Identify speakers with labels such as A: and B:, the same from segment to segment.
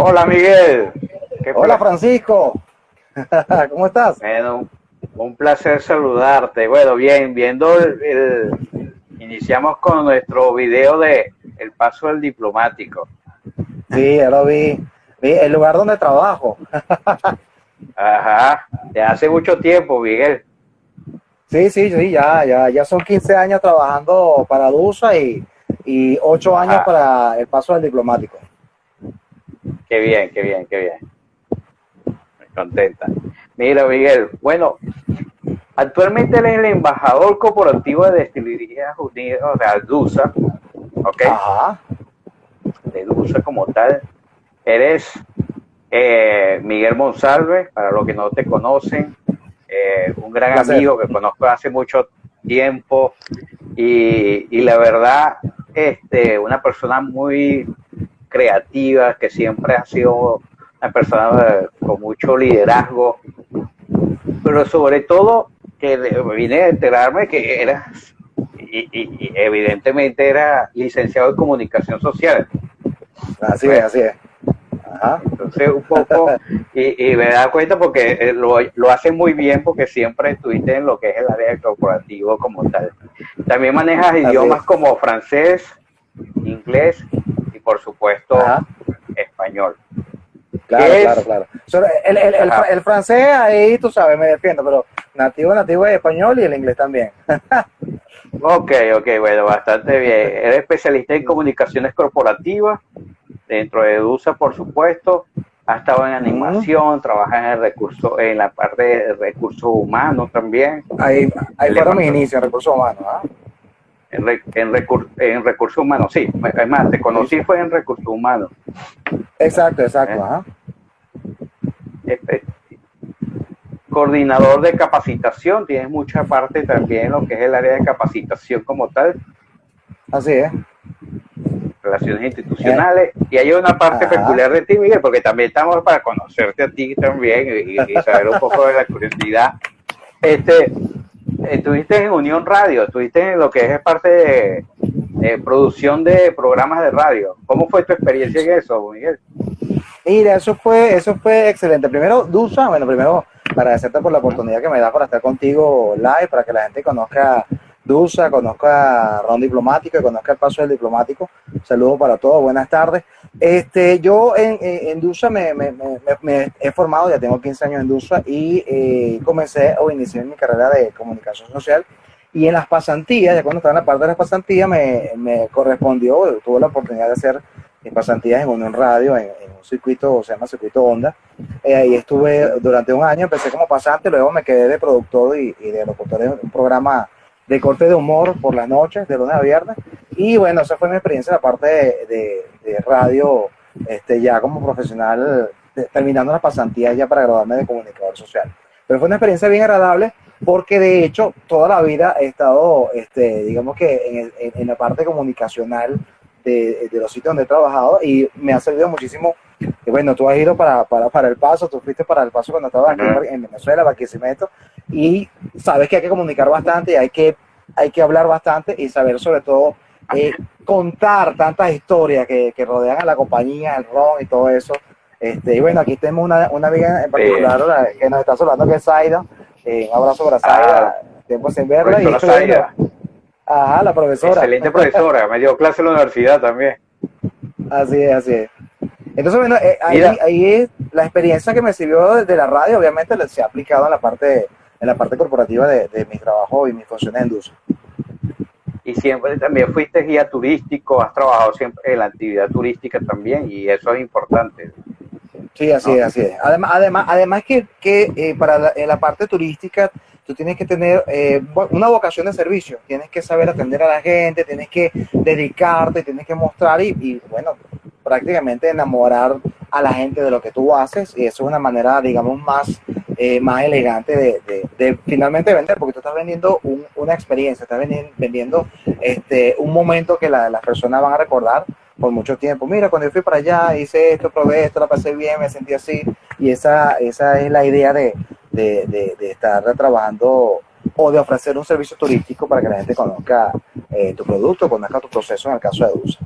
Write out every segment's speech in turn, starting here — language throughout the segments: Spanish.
A: Hola Miguel.
B: Hola Francisco. ¿Cómo estás?
A: Bueno, un placer saludarte. Bueno, bien, viendo el, iniciamos con nuestro video de el paso del diplomático.
B: Sí, ya lo vi. vi el lugar donde trabajo.
A: Ajá, de hace mucho tiempo, Miguel.
B: Sí, sí, sí, ya, ya, ya son 15 años trabajando para DUSA y, y 8 años para el paso del diplomático.
A: Qué bien, qué bien, qué bien. Me contenta. Mira, Miguel, bueno, actualmente él es el embajador corporativo de Destilerías Unidas, de DUSA, ¿ok? Ajá. De DUSA como tal. Eres eh, Miguel Monsalve, para los que no te conocen, eh, un gran amigo que conozco hace mucho tiempo y, y, la verdad, este, una persona muy creativa, que siempre ha sido una persona con mucho liderazgo, pero sobre todo que vine a enterarme que era, y, evidentemente era licenciado en comunicación social.
B: Así es, así es.
A: Entonces, un poco, y, me da cuenta porque eh, lo, lo hacen muy bien porque siempre estuviste en lo que es el área corporativo como tal. También manejas idiomas como francés, inglés por supuesto, español.
B: Claro, claro, claro. El, el, el, francés ahí, tú sabes, me defiendo, pero nativo, nativo es español y el inglés también.
A: ok, ok, bueno, bastante bien. Eres especialista en comunicaciones corporativas, dentro de EDUSA, por supuesto. Ha estado en animación, trabaja en el recurso, en la parte de recursos humanos también.
B: Ahí, ahí fueron mis inicios en recursos humanos, ¿ah?
A: en, en, en recursos humanos, sí. Es más, te conocí fue en recursos humanos.
B: Exacto, exacto.
A: ¿Eh? Este, coordinador de capacitación, tienes mucha parte también en lo que es el área de capacitación como tal.
B: Así es.
A: Relaciones institucionales. Y hay una parte peculiar de ti, Miguel, porque también estamos para conocerte a ti también y, y saber un poco de la curiosidad. Este, estuviste en Unión Radio, estuviste en lo que es parte de, producción de programas de radio. ¿Cómo fue tu experiencia en eso, Miguel?
B: Mira, eso fue, eso fue excelente. Primero, Dusa, bueno, primero agradecerte por la oportunidad que me das para estar contigo live, para que la gente conozca DUSA, conozca Ron Diplomático y conozca el paso del diplomático. Saludos para todos, buenas tardes. Este, yo en, en DUSA me, me, me, he formado, ya tengo 15 años en DUSA y eh, comencé o inicié mi carrera de comunicación social. Y en las pasantías, ya cuando estaba en la parte de las pasantías, me, me correspondió, tuve la oportunidad de hacer pasantías en Unión Radio, en, un circuito, se llama Circuito Onda. Eh, ahí estuve durante un año, empecé como pasante, luego me quedé de productor y, de locutor en un programa de corte de humor por las noches, de lunes a viernes. Y bueno, esa fue mi experiencia en la parte de, radio, este, ya como profesional, terminando las pasantías ya para graduarme de comunicador social. Pero fue una experiencia bien agradable porque de hecho toda la vida he estado, este, digamos que en, en, la parte comunicacional de, de, los sitios donde he trabajado y me ha servido muchísimo. Y bueno, tú has ido para, para, para El Paso, tú fuiste para El Paso cuando estabas aquí en Venezuela, Barquisimeto, y sabes que hay que comunicar bastante y hay que, hay que hablar bastante y saber sobre todo eh, contar tantas historias que, que, rodean a la compañía, el ron y todo eso. Este, y bueno, aquí tenemos una, una amiga en particular que nos está hablando que es Zaida. Eh, un abrazo para Zaida, ah, tiempo sin verla. Y
A: Zaida.
B: Ajá, la profesora.
A: Excelente profesora, me dio clase en la universidad también.
B: Así es, así es. Entonces, bueno, eh, ahí, ahí, la experiencia que me sirvió de la radio, obviamente se ha aplicado en la parte en la parte corporativa de, de mi trabajo y mis funciones en DUS.
A: Y siempre también fuiste guía turístico, has trabajado siempre en la actividad turística también y eso es importante.
B: Sí, así es, así es. Además, además, además que, que eh, para la, en la parte turística tú tienes que tener eh, una vocación de servicio, tienes que saber atender a la gente, tienes que dedicarte, tienes que mostrar y, y bueno, prácticamente enamorar a la gente de lo que tú haces y eso es una manera, digamos, más eh, más elegante de, finalmente vender, porque tú estás vendiendo una experiencia, estás vendiendo este, un momento que las la personas van a recordar por mucho tiempo. Mira, cuando yo fui para allá, hice esto, probé esto, la pasé bien, me sentí así. Y esa, esa es la idea de, estar trabajando o de ofrecer un servicio turístico para que la gente conozca eh, tu producto, conozca tu proceso en el caso de DUSA.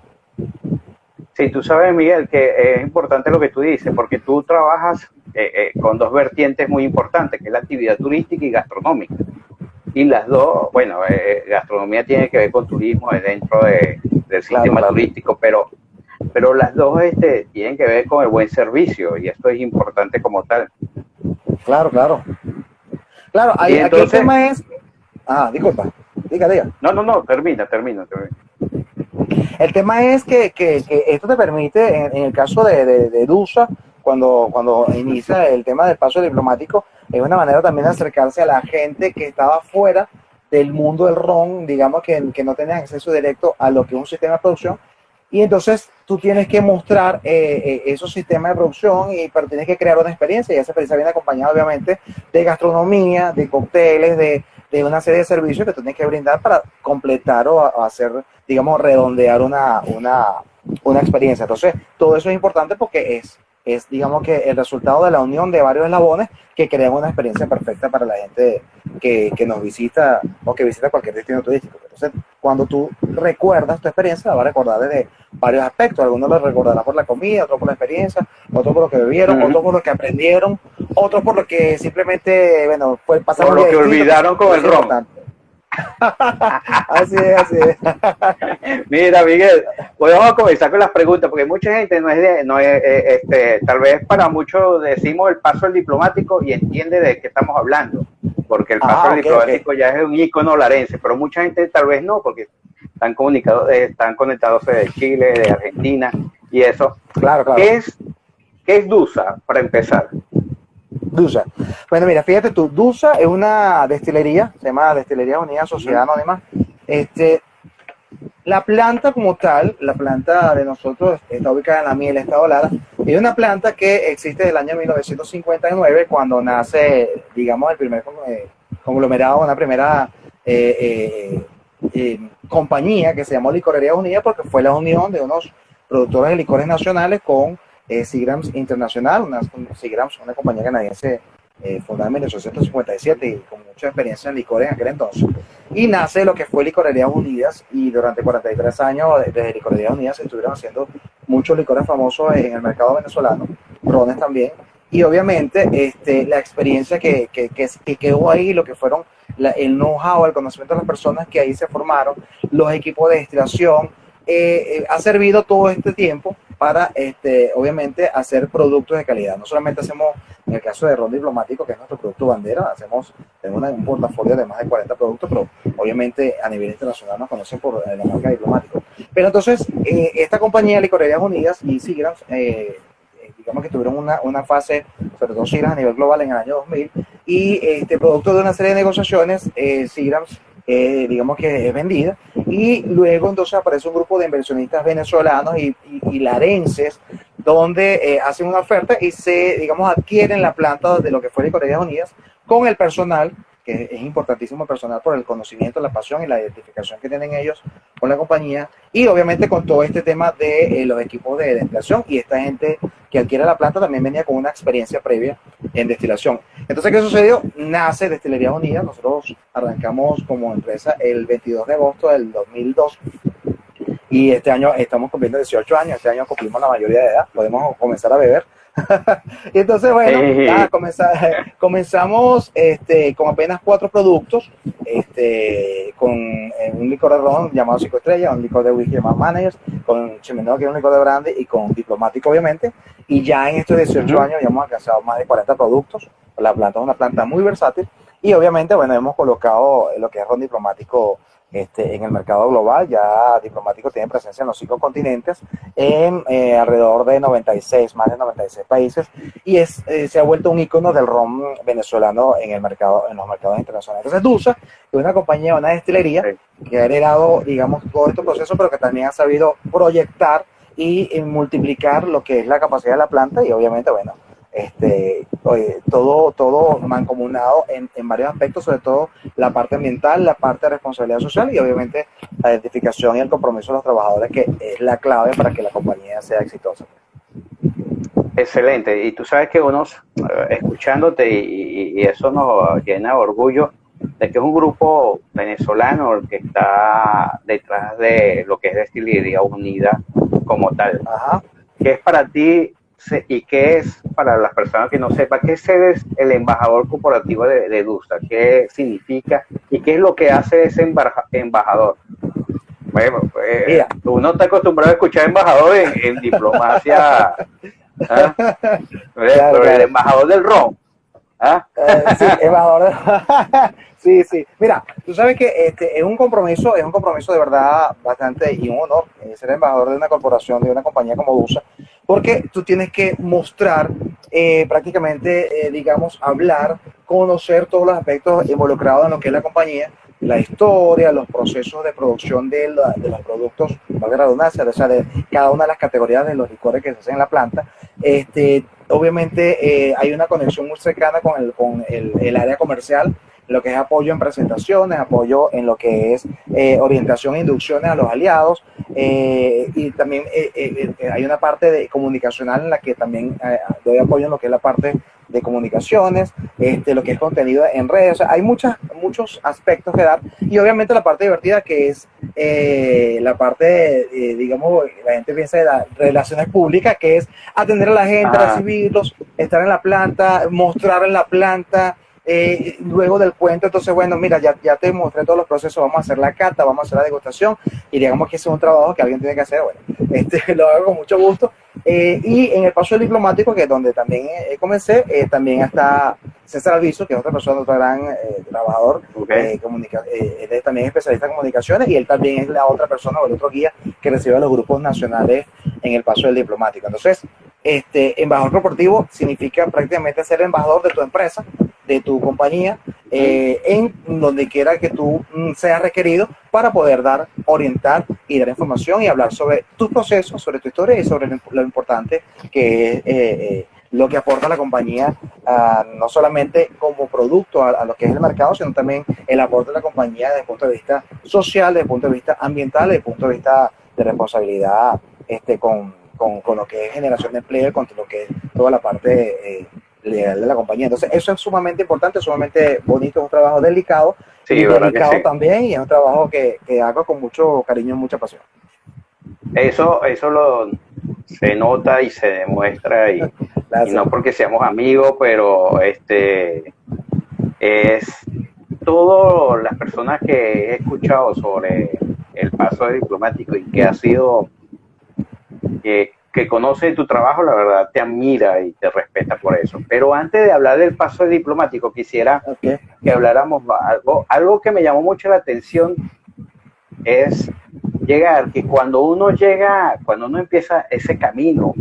A: Sí, tú sabes, Miguel, que es importante lo que tú dices, porque tú trabajas eh, eh, con dos vertientes muy importantes, que es la actividad turística y gastronómica. Y las dos, bueno, gastronomía tiene que ver con turismo dentro de, del sistema turístico, pero pero las dos este, tienen que ver con el buen servicio y esto es importante como tal.
B: Claro, claro. Claro, ahí, aquí el tema es... Ah, disculpa, diga, diga.
A: No, no, no, termina, termina, termina.
B: El tema es que, que, esto te permite, en, el caso de, de, DUSA, cuando, cuando inicia el tema del paso diplomático, es una manera también de acercarse a la gente que estaba fuera del mundo del RON, digamos que, que no tenía acceso directo a lo que es un sistema de producción, y entonces tú tienes que mostrar eh, eh, esos sistemas de producción, y, pero tienes que crear una experiencia y esa experiencia viene acompañada obviamente de gastronomía, de cócteles, de, de una serie de servicios que tú tienes que brindar para completar o, hacer, digamos, redondear una, una, una experiencia. Entonces, todo eso es importante porque es es, digamos que, el resultado de la unión de varios eslabones que crean una experiencia perfecta para la gente que, que, nos visita o que visita cualquier destino turístico. Entonces, cuando tú recuerdas tu experiencia, la vas a recordar desde varios aspectos. Algunos lo recordarán por la comida, otros por la experiencia, otros por lo que bebieron, otros por lo que aprendieron, otros por lo que simplemente, bueno, fue
A: pasar Por lo que olvidaron con el ron.
B: así es, así es.
A: Mira, Miguel, pues vamos a comenzar con las preguntas, porque mucha gente no es de, no es, eh, este, tal vez para muchos decimos el paso del diplomático y entiende de qué estamos hablando, porque el paso ah, diplomático ya es un icono larense, pero mucha gente tal vez no, porque están comunicados, eh, están conectados de Chile, de Argentina y eso. Claro, claro. ¿Qué es, qué es DUSA para empezar?
B: Dusa. Bueno, mira, fíjate tú, Dusa es una destilería, se llama Destilería Unida Sociedad Anónima. Este, la planta como tal, la planta de nosotros está ubicada en la miel, Estado Lara, es una planta que existe desde el año 1959, cuando nace, digamos, el primer eh, conglomerado, una primera eh, eh, compañía que se llamó Licorería Unida, porque fue la unión de unos productores de licores nacionales con eh, Internacional, una, Seagrams, una compañía canadiense eh, fundada en 1857 y con mucha experiencia en licores en aquel entonces. Y nace lo que fue Licorerías Unidas y durante 43 años desde Licorerías Unidas se estuvieron haciendo muchos licores famosos en el mercado venezolano, rones también. Y obviamente este, la experiencia que, que, que, quedó ahí, lo que fueron el know-how, el conocimiento de las personas que ahí se formaron, los equipos de destilación, eh, eh, ha servido todo este tiempo para, este, obviamente, hacer productos de calidad. No solamente hacemos, en el caso de Ron Diplomático, que es nuestro producto bandera, hacemos tenemos un portafolio de más de 40 productos, pero obviamente a nivel internacional nos conocen por la marca Diplomático. Pero entonces, eh, esta compañía Licorerías Unidas y Sigrams, digamos que tuvieron una, una fase, sobre todo Sigrams a nivel global en el año 2000, y este producto de una serie de negociaciones, eh, Sigrams eh, digamos que es vendida, y luego entonces aparece un grupo de inversionistas venezolanos y, y, larenses donde eh, hacen una oferta y se, digamos, adquieren la planta de lo que fue Licorerías Unidas con el personal que es importantísimo personal por el conocimiento, la pasión y la identificación que tienen ellos con la compañía y obviamente con todo este tema de eh, los equipos de destilación y esta gente que adquiere la planta también venía con una experiencia previa en destilación. Entonces, ¿qué sucedió? Nace Destilería Unida, nosotros arrancamos como empresa el 22 de agosto del 2002 y este año estamos cumpliendo 18 años, este año cumplimos la mayoría de edad, podemos comenzar a beber entonces, bueno, comenzamos este, con apenas cuatro productos, este, con eh, un licor de ron llamado Cinco Estrellas, un licor de whisky llamado Managers, con Chimeneo, que es un licor de brandy, y con Diplomático, obviamente. Y ya en estos 18 años ya hemos alcanzado más de 40 productos. La planta es una planta muy versátil. Y obviamente, bueno, hemos colocado lo que es ron diplomático este, en el mercado global. Ya Diplomático tiene presencia en los cinco continentes, en eh, alrededor de 96, más de 96 países, y es, eh, se ha vuelto un icono del ron venezolano en, el mercado, en los mercados internacionales. Entonces, DUSA es una compañía, una destilería que ha heredado, digamos, todo este proceso, pero que también ha sabido proyectar y multiplicar lo que es la capacidad de la planta y obviamente, bueno, este, todo, todo mancomunado en, en, varios aspectos, sobre todo la parte ambiental, la parte de responsabilidad social y obviamente la identificación y el compromiso de los trabajadores, que es la clave para que la compañía sea exitosa.
A: Excelente, y tú sabes que uno, eh, escuchándote, y, y, eso nos llena de orgullo, de que es un grupo venezolano el que está detrás de lo que es Destilería Unida como tal. Ajá. ¿Qué es para ti y qué es para las personas que no sepan qué es el embajador corporativo de, de DUSA? ¿Qué significa y qué es lo que hace ese embajador? Bueno, pues, uno está acostumbrado a escuchar embajador en, diplomacia. ¿ah? el embajador del ron. ¿ah?
B: Eh, sí, embajador sí, sí. Mira, tú sabes que este es un compromiso, es un compromiso de verdad bastante y un honor eh, ser embajador de una corporación, de una compañía como DUSA, porque tú tienes que mostrar eh, prácticamente, digamos, hablar, conocer todos los aspectos involucrados en lo que es la compañía la historia, los procesos de producción de, los productos, valga la o sea, de cada una de las categorías de los licores que se hacen en la planta. Este, obviamente eh, hay una conexión muy cercana con el, con el, área comercial, lo que es apoyo en presentaciones, apoyo en lo que es eh, orientación e inducciones a los aliados, eh, y también hay una parte de comunicacional en la que también doy apoyo en lo que es la parte de comunicaciones, este, lo que es contenido en redes, o sea, hay muchas, muchos aspectos que dar y obviamente la parte divertida que es eh, la parte, digamos, la gente piensa de las relaciones públicas, que es atender a la gente, recibirlos, estar en la planta, mostrar en la planta, eh, luego del cuento, entonces, bueno, mira, ya, ya te mostré todos los procesos, vamos a hacer la cata, vamos a hacer la degustación y digamos que ese es un trabajo que alguien tiene que hacer, bueno, este, lo hago con mucho gusto. Eh, y en el paso diplomático, que es donde también eh, comencé, también está César Alviso, que es otra persona, otro gran trabajador, comunica, él es también especialista en comunicaciones y él también es la otra persona o el otro guía que recibe a los grupos nacionales en el paso del diplomático. Entonces, este embajador corporativo significa prácticamente ser embajador de tu empresa de tu compañía eh, en donde quiera que tú mm, seas requerido para poder dar, orientar y dar información y hablar sobre tus procesos, sobre tu historia y sobre lo importante que es eh, eh, lo que aporta la compañía, ah, no solamente como producto a, lo que es el mercado, sino también el aporte de la compañía desde el punto de vista social, desde el punto de vista ambiental, desde el punto de vista de responsabilidad este, con, con, con lo que es generación de empleo con lo que es toda la parte de la compañía. Entonces, eso es sumamente importante, sumamente bonito, es un trabajo delicado, sí, delicado también, y es un trabajo que, hago con mucho cariño y mucha pasión.
A: Eso, eso lo se nota y se demuestra, y, no porque seamos amigos, pero este es todas las personas que he escuchado sobre el paso de diplomático y que ha sido que que conoce tu trabajo, la verdad, te admira y te respeta por eso. Pero antes de hablar del paso diplomático, quisiera que habláramos algo, algo que me llamó mucho la atención es llegar, que cuando uno llega, cuando uno empieza ese camino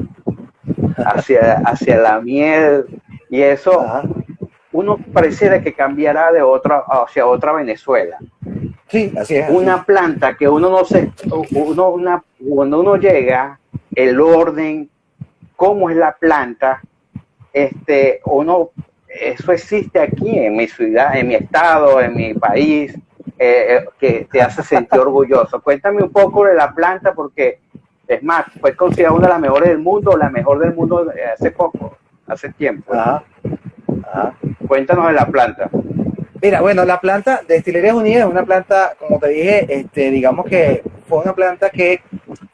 A: hacia, hacia la miel y eso, uno pareciera que cambiará de otra, hacia otra Venezuela.
B: Sí, así es.
A: Una planta que uno no se, uno, una, cuando uno llega, el orden, cómo es la planta, este, uno, eso existe aquí en mi ciudad, en mi estado, en mi país, eh, eh, que te hace sentir orgulloso. Cuéntame un poco de la planta porque, es más, fue considerada una de las mejores del mundo, la mejor del mundo hace poco, hace tiempo. Cuéntanos de la planta.
B: Mira, bueno, la planta de Destilerías Unidas es una planta, como te dije, este, digamos que fue una planta que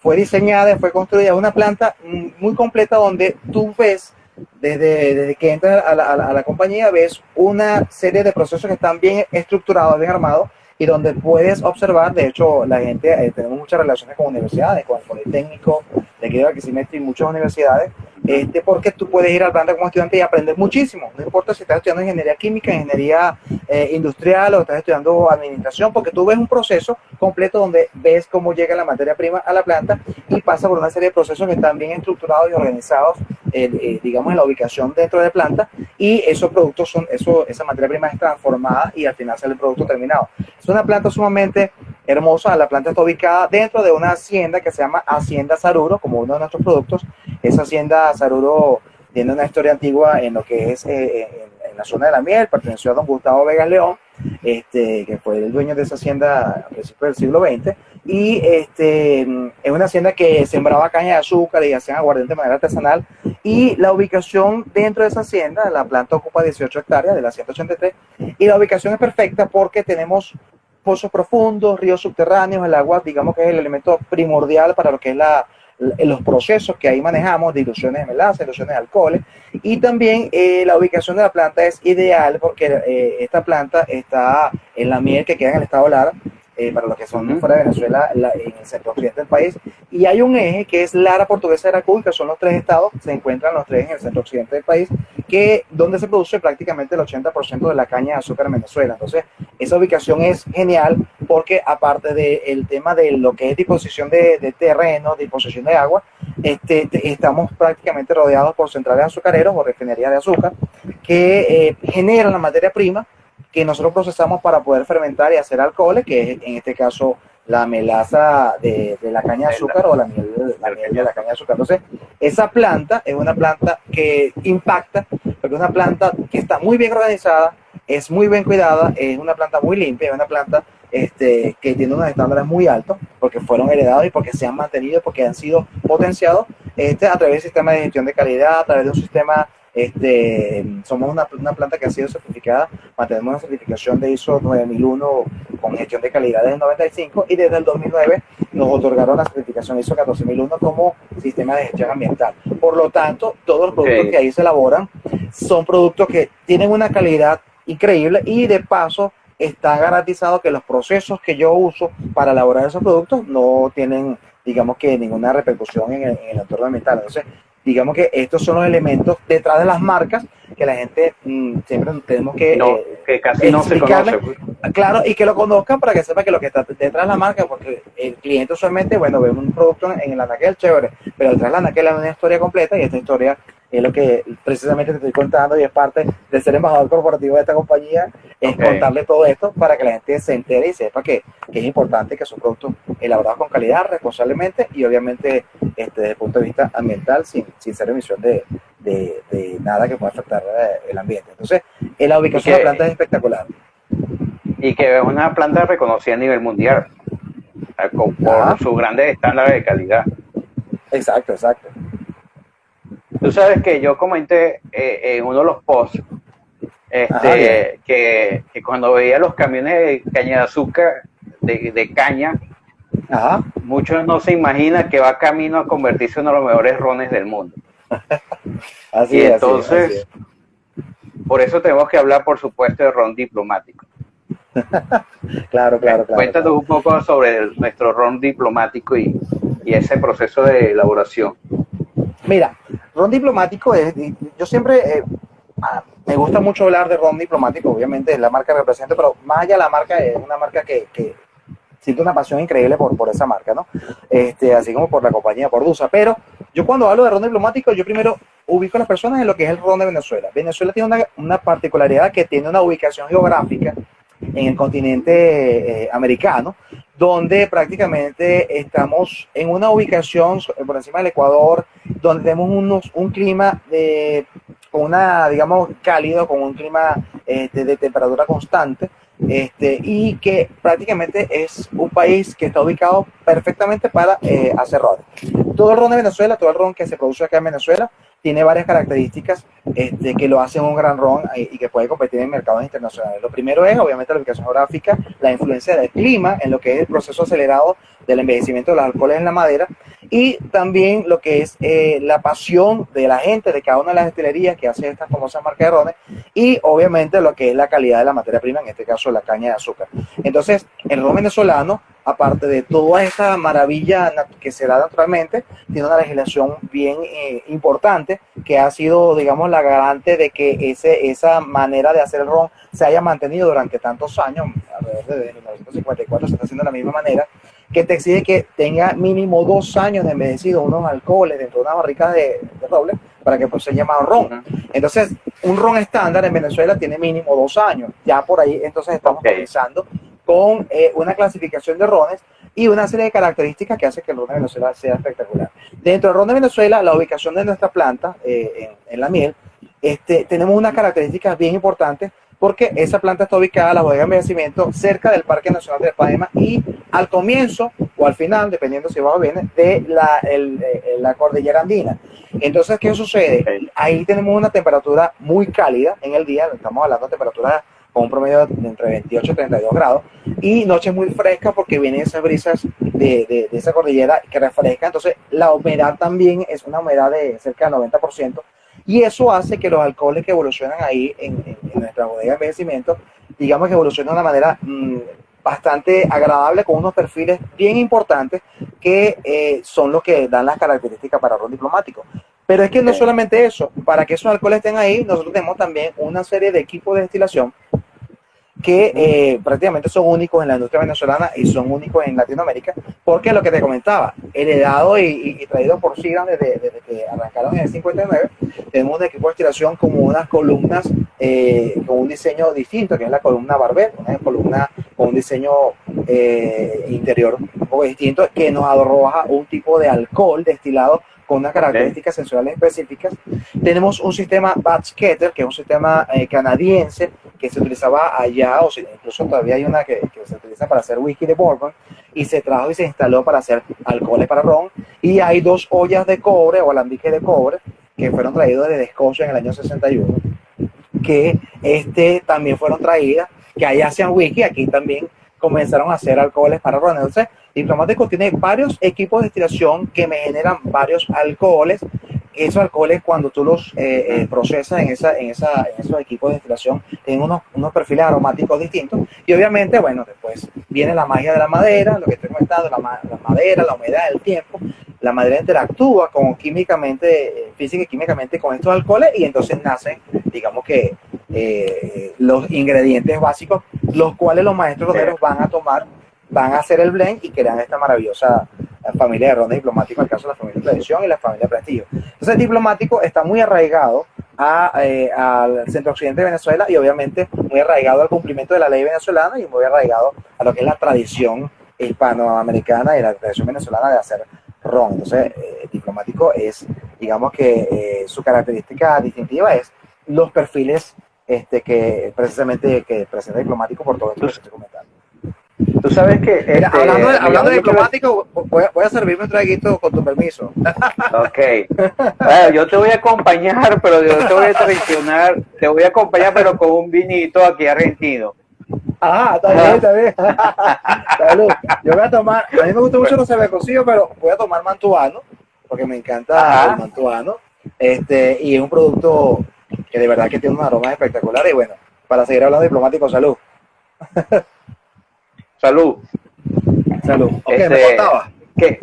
B: fue diseñada, fue construida, una planta muy completa donde tú ves, desde, desde que entras a la, a la, compañía, ves una serie de procesos que están bien estructurados, bien armados, y donde puedes observar, de hecho, la gente, eh, tenemos muchas relaciones con universidades, con el Politécnico, de que y muchas universidades, este, porque tú puedes ir al planta como estudiante y aprender muchísimo. No importa si estás estudiando ingeniería química, ingeniería eh, industrial o estás estudiando administración, porque tú ves un proceso completo donde ves cómo llega la materia prima a la planta y pasa por una serie de procesos que están bien estructurados y organizados, eh, digamos, en la ubicación dentro de la planta y esos productos son, eso, esa materia prima es transformada y al final sale el producto terminado. Es una planta sumamente hermosa. La planta está ubicada dentro de una hacienda que se llama Hacienda Saruro, como uno de nuestros productos. Esa hacienda Saruro tiene una historia antigua en lo que es eh, en, la zona de la miel, perteneció a don Gustavo Vegas León, este, que fue el dueño de esa hacienda a principios del siglo XX. Y este, es una hacienda que sembraba caña de azúcar y hacían aguardiente de manera artesanal y la ubicación dentro de esa hacienda, la planta ocupa 18 hectáreas de las 183 y la ubicación es perfecta porque tenemos pozos profundos, ríos subterráneos, el agua digamos que es el elemento primordial para lo que es la, los procesos que ahí manejamos, diluciones de melaza, diluciones de alcoholes, y también eh, la ubicación de la planta es ideal porque eh, esta planta está en la miel que queda en el estado Lara, eh, para los que son fuera de Venezuela, en el centro occidente del país. Y hay un eje que es Lara, Portuguesa, Veracruz, que son los tres estados, se encuentran los tres en el centro occidente del país, que donde se produce prácticamente el 80% de la caña de azúcar en Venezuela. Entonces, esa ubicación es genial porque aparte del tema de lo que es disposición de, terreno, disposición de agua, este, estamos prácticamente rodeados por centrales azucareros o refinerías de azúcar que eh, generan la materia prima que nosotros procesamos para poder fermentar y hacer alcoholes, que es en este caso la melaza de, la caña de azúcar o la miel, de la caña de azúcar. Entonces, esa planta es una planta que impacta, porque es una planta que está muy bien organizada, es muy bien cuidada, es una planta muy limpia, es una planta este, que tiene unos estándares muy altos, porque fueron heredados y porque se han mantenido, porque han sido potenciados este, a través del sistema de gestión de calidad, a través de un sistema este, somos una, una, planta que ha sido certificada, mantenemos una certificación de ISO 9001 con gestión de calidad desde el 95 y desde el 2009 nos otorgaron la certificación ISO 14001 como sistema de gestión ambiental. Por lo tanto, todos los productos que ahí se elaboran son productos que tienen una calidad increíble y de paso está garantizado que los procesos que yo uso para elaborar esos productos no tienen, digamos que, ninguna repercusión en el, en el entorno ambiental. Entonces, digamos que estos son los elementos detrás de las marcas que la gente mm, siempre tenemos que,
A: eh, que casi no se conoce. Pues.
B: Claro, y que lo conozcan para que sepa que lo que está detrás de la marca, porque el cliente usualmente, bueno, ve un producto en el anaquel chévere, pero detrás de la anaquel es una historia completa y esta historia es lo que precisamente te estoy contando y es parte de ser embajador corporativo de esta compañía, es contarle todo esto para que la gente se entere y sepa que, es importante que son productos elaborados con calidad, responsablemente y obviamente este, desde el punto de vista ambiental sin, sin ser emisión de, de, nada que pueda afectar eh, el ambiente. Entonces, la ubicación de la planta es espectacular.
A: Y que es una planta reconocida a nivel mundial por sus grandes estándares de calidad.
B: Exacto, exacto.
A: Tú sabes que yo comenté eh, en uno de los posts este, que, cuando veía los camiones de caña de azúcar, de, caña, muchos no se imaginan que va camino a convertirse en uno de los mejores rones del mundo.
B: así
A: y entonces, por eso tenemos que hablar, por supuesto, de ron diplomático.
B: claro, claro, claro.
A: Cuéntanos un poco sobre nuestro ron diplomático y, y ese proceso de elaboración.
B: Mira, ron diplomático es, yo siempre eh, ah, me gusta mucho hablar de ron diplomático, obviamente es la marca que representa, pero más allá de la marca es una marca que, que siento una pasión increíble por, por esa marca, ¿no? Este, así como por la compañía, por Dusa. Pero yo cuando hablo de ron diplomático, yo primero ubico a las personas en lo que es el ron de Venezuela. Venezuela tiene una, una particularidad que tiene una ubicación geográfica en el continente eh, americano, donde prácticamente estamos en una ubicación por encima del Ecuador, donde tenemos unos, un clima de, una, digamos, cálido, con un clima este, de temperatura constante, este, y que prácticamente es un país que está ubicado perfectamente para eh, hacer ron. Todo el ron de Venezuela, todo el ron que se produce acá en Venezuela, tiene varias características este, que lo hacen un gran ron eh, y que puede competir en mercados internacionales. Lo primero es, obviamente, la ubicación geográfica, la influencia del clima en lo que es el proceso acelerado del envejecimiento de los alcoholes en la madera y también lo que es eh, la pasión de la gente de cada una de las destilerías que hace estas famosas marcas de rones y obviamente lo que es la calidad de la materia prima, en este caso la caña de azúcar. Entonces, el ron venezolano aparte de toda esa maravilla que se da naturalmente, tiene una legislación bien eh, importante que ha sido, digamos, la garante de que ese, esa manera de hacer el ron se haya mantenido durante tantos años, alrededor de 1954 se está haciendo de la misma manera, que te exige que tenga mínimo dos años de envejecido unos alcoholes dentro de una barrica de, roble para que pues, se llamado ron. Entonces, un ron estándar en Venezuela tiene mínimo dos años. Ya por ahí, entonces estamos utilizando con eh, una clasificación de rones y una serie de características que hace que el ron de Venezuela sea espectacular. Dentro del ron de Venezuela, la ubicación de nuestra planta eh, en, la miel, este, tenemos unas características bien importantes porque esa planta está ubicada, la bodega de envejecimiento, cerca del Parque Nacional de España y al comienzo o al final, dependiendo si va o viene, de la, la cordillera andina. Entonces, ¿qué sucede? Ahí tenemos una temperatura muy cálida en el día, estamos hablando de temperaturas con un promedio de entre 28 y 32 grados, y noches muy frescas porque vienen esas brisas de, de, esa cordillera que refresca, entonces la humedad también es una humedad de cerca del 90%, y eso hace que los alcoholes que evolucionan ahí en, nuestra bodega de envejecimiento, digamos que evolucionan de una manera mm, bastante agradable con unos perfiles bien importantes que eh, son los que dan las características para ron diplomático. Pero es que no solamente eso, para que esos alcoholes estén ahí, nosotros tenemos también una serie de equipos de destilación que eh, prácticamente son únicos en la industria venezolana y son únicos en Latinoamérica, porque lo que te comentaba, heredado y, traído por Sigan desde, desde, que arrancaron en el 59, tenemos un equipo de destilación como unas columnas eh, con un diseño distinto, que es la columna Barber, una columna con un diseño eh, interior un poco distinto, que nos arroja un tipo de alcohol destilado con unas características sensoriales específicas. Tenemos un sistema Batch Ketter, que es un sistema eh, canadiense que se utilizaba allá, o incluso todavía hay una que, se utiliza para hacer whisky de bourbon, y se trajo y se instaló para hacer alcoholes para ron. Y hay dos ollas de cobre o alambiques de cobre que fueron traídos desde Escocia en el año 61, que este, también fueron traídas, que allá hacían whisky, aquí también comenzaron a hacer alcoholes para ron. Entonces, Diplomático tiene varios equipos de destilación que me generan varios alcoholes. Esos alcoholes, cuando tú los eh, eh, procesas en, esa, en, esa, en esos equipos de destilación, tienen unos, unos perfiles aromáticos distintos. Y obviamente, bueno, después viene la magia de la madera, lo que estoy comentando, la, la madera, la humedad, el tiempo. La madera interactúa con químicamente, eh, física y químicamente con estos alcoholes y entonces nacen, digamos que, los ingredientes básicos, los cuales los maestros roderos van a tomar van a hacer el blend y crean esta maravillosa familia de ronda diplomático, en el caso de la familia de tradición y la familia prestigio. Entonces, el diplomático está muy arraigado eh, al centro occidente de Venezuela y obviamente muy arraigado al cumplimiento de la ley venezolana y muy arraigado a lo que es la tradición hispanoamericana y la tradición venezolana de hacer ron. Entonces, eh, el diplomático es, digamos que eh, su característica distintiva es los perfiles este, que precisamente que presenta diplomático por todo esto que estoy comentando.
A: Tú sabes que. Este,
B: hablando de, hablando de diplomático, voy a, voy a, servirme un traguito con tu permiso.
A: Ok. Bueno, yo te voy a acompañar, pero yo te voy a traicionar. Te voy a acompañar, pero con un vinito aquí argentino.
B: Ah, está bien, está bien. Salud. Yo voy a tomar. A mí me gusta mucho los cocido, pero voy a tomar mantuano, porque me encanta el mantuano. Este, y es un producto que de verdad que tiene un aroma espectacular. Y bueno, para seguir hablando diplomático, salud.
A: Salud.
B: Salud.
A: Este, que,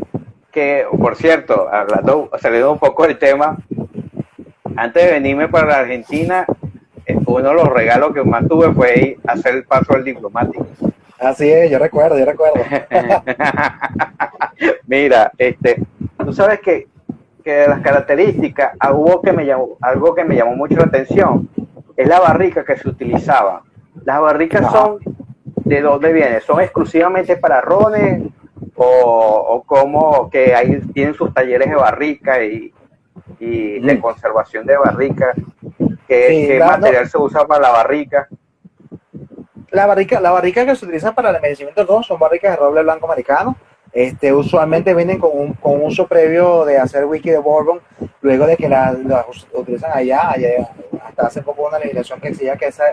A: que, por cierto, hablando, saliendo un poco del tema, antes de venirme para la Argentina, eh, uno de los regalos que más tuve fue hacer el paso al diplomático.
B: Así es, yo recuerdo, yo recuerdo.
A: Mira, este, tú sabes que, que de las características, algo que, me llamó, algo que me llamó mucho la atención es la barrica que se utilizaba. Las barricas son de dónde viene? ¿Son exclusivamente para rones o, como que ahí tienen sus talleres de barrica y, de mm. conservación de barrica? ¿Qué, material se usa para la barrica?
B: La barrica, la barrica que se utiliza para el envejecimiento de son barricas de roble blanco americano. Este, usualmente vienen con un con uso previo de hacer whisky de bourbon, luego de que las la utilizan allá, allá, hasta hace poco una legislación que decía que esa,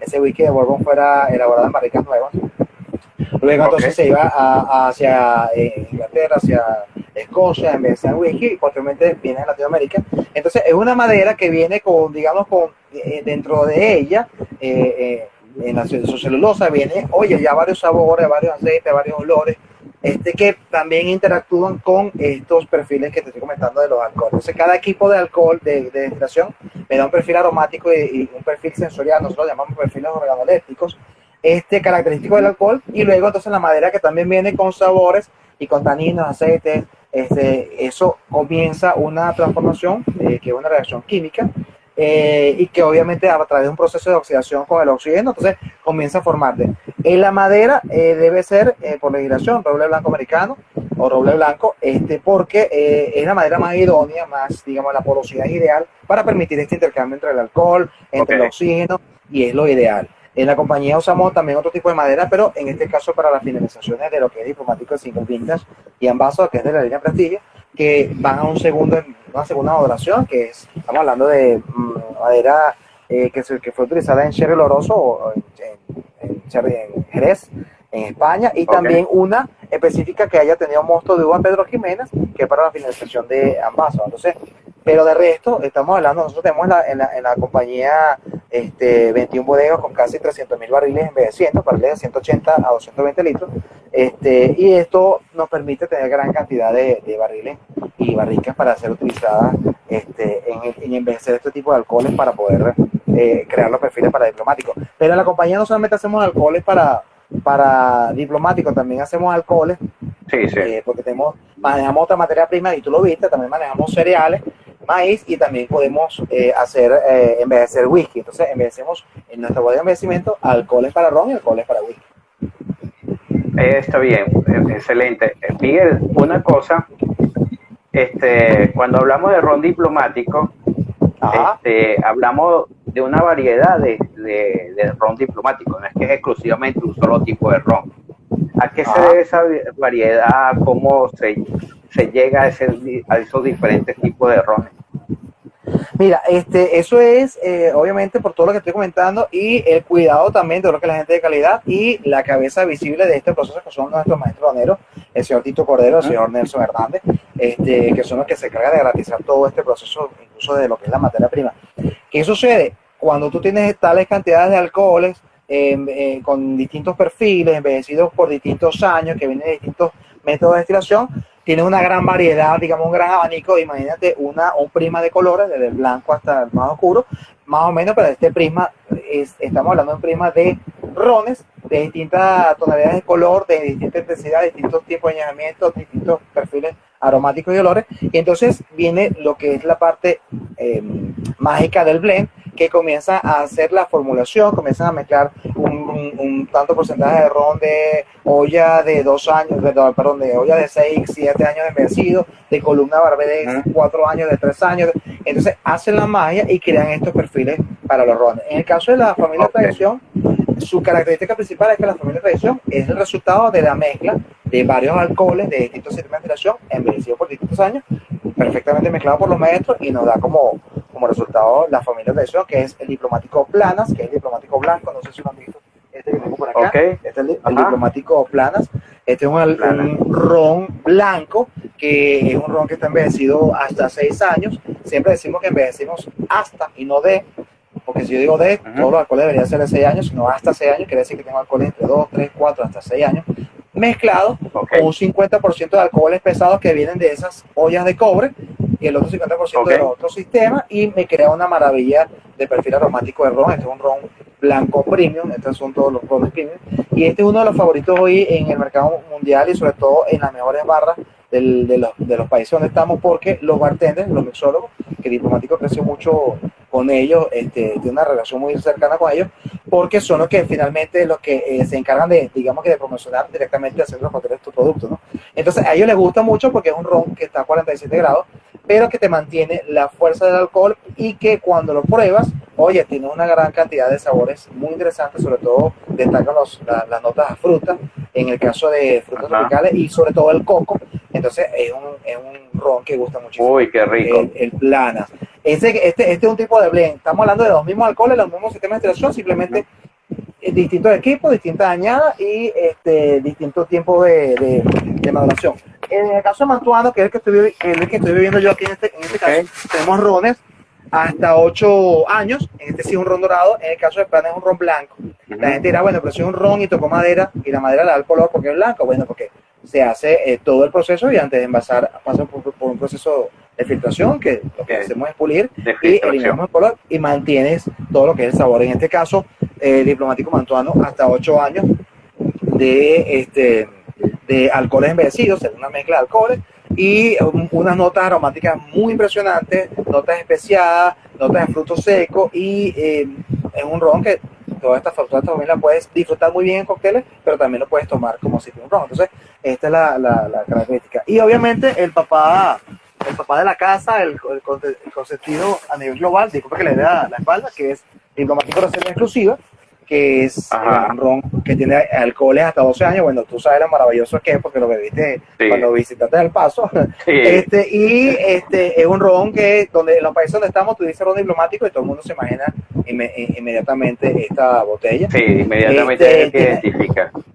B: ese whisky de Bourbon fuera elaborado en barricas nuevas. Luego entonces se iba hacia eh, Inglaterra, hacia Escocia, en vez de whisky, y posteriormente viene a Latinoamérica. Entonces es una madera que viene con, digamos, con eh, dentro de ella, eh, en la, su celulosa viene, oye, ya varios sabores, varios aceites, varios olores, este que también interactúan con estos perfiles que te estoy comentando de los alcoholes. Cada equipo de alcohol de, destilación me da un perfil aromático y, un perfil sensorial, nosotros lo llamamos perfiles organolépticos, este característico del alcohol, y luego entonces la madera que también viene con sabores y con taninos, aceites, este, eso comienza una transformación, eh, que es una reacción química, eh, y que obviamente a través de un proceso de oxidación con el oxígeno, entonces comienza a formarte. En la madera eh, debe ser eh, por legislación, roble blanco americano, o roble blanco, este, porque eh, es la madera más idónea, más, digamos, la porosidad ideal para permitir este intercambio entre el alcohol, entre el oxígeno, y es lo ideal. En la compañía usamos también otro tipo de madera, pero en este caso para las finalizaciones de lo que es diplomático de single vintage y ambaso, que es de la línea Prestigio, que van a un segundo, una segunda maduración, que es, estamos hablando de mm, madera eh, que, que, fue utilizada en Cherry Loroso o en, en, en Jerez, en España, y también una específica que haya tenido monstruo de uva Pedro Jiménez, que es para la finalización de Ambaso. Entonces, pero de resto, estamos hablando, nosotros tenemos en la, en la, compañía este, 21 bodegas con casi 300 mil barriles envejeciendo, barriles de 180 a 220 litros, este, y esto nos permite tener gran cantidad de, barriles y barricas para ser utilizadas este, en, envejecer este tipo de alcoholes para poder eh, crear los perfiles para diplomáticos. Pero en la compañía no solamente hacemos alcoholes para, para diplomáticos, también hacemos alcoholes,
A: sí, sí.
B: Eh, porque tenemos, manejamos otra materia prima y tú lo viste, también manejamos cereales, maíz y también podemos eh, hacer eh, envejecer whisky. Entonces envejecemos en nuestra bodega de envejecimiento alcoholes para ron y alcoholes para whisky.
A: está bien, excelente. Miguel, una cosa, este, cuando hablamos de ron diplomático, este, hablamos de una variedad de, de, ron diplomático, no es que es exclusivamente un solo tipo de ron. ¿A qué se debe esa variedad? ¿Cómo se, se llega a, ese, a esos diferentes tipos de rones?
B: Mira, este, eso es eh, obviamente por todo lo que estoy comentando y el cuidado también de lo que la gente de calidad y la cabeza visible de este proceso que son nuestros maestros roneros, el señor Tito Cordero, el señor Nelson Hernández, este, que son los que se encargan de garantizar todo este proceso, incluso de lo que es la materia prima. ¿Qué sucede? Cuando tú tienes tales cantidades de alcoholes em, eh, con distintos perfiles, envejecidos por distintos años, que vienen de distintos métodos de destilación, tiene una gran variedad, digamos, un gran abanico. Imagínate una, un prisma de colores, desde el blanco hasta el más oscuro, más o menos, pero este prisma, es, estamos hablando de un prisma de rones, de distintas tonalidades de color, de distinta intensidad, distintos tipos de añejamiento, distintos perfiles aromáticos y olores. Y entonces viene lo que es la parte eh, mágica del blend, que comienza a hacer la formulación, comienzan a mezclar un, tanto porcentaje de ron de olla de dos años, perdón, de olla de seis, siete años de envejecido, de columna barbe de cuatro años, de tres años. Entonces hacen la magia y crean estos perfiles para los rones. En el caso de la familia de tradición, su característica principal es que la familia tradición es el resultado de la mezcla de varios alcoholes de distintos sistemas de ventilación envejecidos por distintos años, perfectamente mezclado por los maestros y nos da como, como resultado la familia de tradición, que es el diplomático Planas, que es el diplomático blanco, no sé si lo han visto, este que tengo por acá, este es el, diplomático Planas, este es un, ron blanco, que es un ron que está envejecido hasta 6 años, siempre decimos que envejecimos hasta y no de, porque si yo digo de, todos los alcoholes deberían ser de 6 años, sino hasta 6 años, quiere decir que tengo alcohol entre 2, 3, 4, hasta 6 años, mezclado con un 50% de alcoholes pesados que vienen de esas ollas de cobre y el otro 50% de otro sistema y me crea una maravilla de perfil aromático de ron. Este es un ron blanco premium, estos son todos los rones premium y este es uno de los favoritos hoy en el mercado mundial y sobre todo en las mejores barras de, los, de los países donde estamos porque los bartenders, los mixólogos, que Diplomático creció mucho con ellos, este, tiene una relación muy cercana con ellos, porque son los que finalmente los que eh, se encargan de, digamos que de promocionar directamente haciendo los de estos productos, ¿no? Entonces a ellos les gusta mucho porque es un ron que está a 47 grados, pero que te mantiene la fuerza del alcohol y que cuando lo pruebas, oye, tiene una gran cantidad de sabores muy interesantes, sobre todo destacan los, las notas a fruta, en el caso de frutas tropicales y sobre todo el coco, entonces es un, es un ron que gusta muchísimo.
A: Uy, qué rico.
B: El, plana. Ese, este, este es un tipo de blend, estamos hablando de los mismos alcoholes, los mismos sistemas de extracción, simplemente distintos equipos, distintas añadas y este, distintos tiempos de, de, maduración. En el caso de Mantuano, que es el que estoy, el que estoy viviendo yo aquí en este, en este caso, tenemos rones hasta 8 años, en este sí es un ron dorado, en el caso de Plan es un ron blanco. La gente dirá, bueno, pero si es un ron y tocó madera y la madera le da el color porque es blanco, bueno, porque se hace eh, todo el proceso y antes de envasar pasa por, por, un proceso de filtración que lo que hacemos es pulir y eliminamos el color y mantienes todo lo que es el sabor. En este caso, eh, diplomático mantuano hasta 8 años de, este, de alcoholes envejecidos, es una mezcla de alcoholes y unas notas aromáticas muy impresionantes, notas especiadas, notas de frutos secos y eh, es un ron que toda esta, esta familia la puedes disfrutar muy bien en cócteles, pero también lo puedes tomar como si fuera un ron. Entonces, esta es la característica. Y obviamente el papá el papá de la casa, el, el, el consentido a nivel global, disculpa que le dé la, la espalda, que es diplomático reserva exclusiva, que es un ron que tiene alcoholes hasta 12 años. Bueno, tú sabes lo maravilloso que es porque lo bebiste sí. cuando visitaste El Paso. Sí. Este, y este es un ron que, donde en los países donde estamos, tú dices ron diplomático y todo el mundo se imagina inmediatamente esta botella.
A: Sí, inmediatamente este, que identifica.
B: Tiene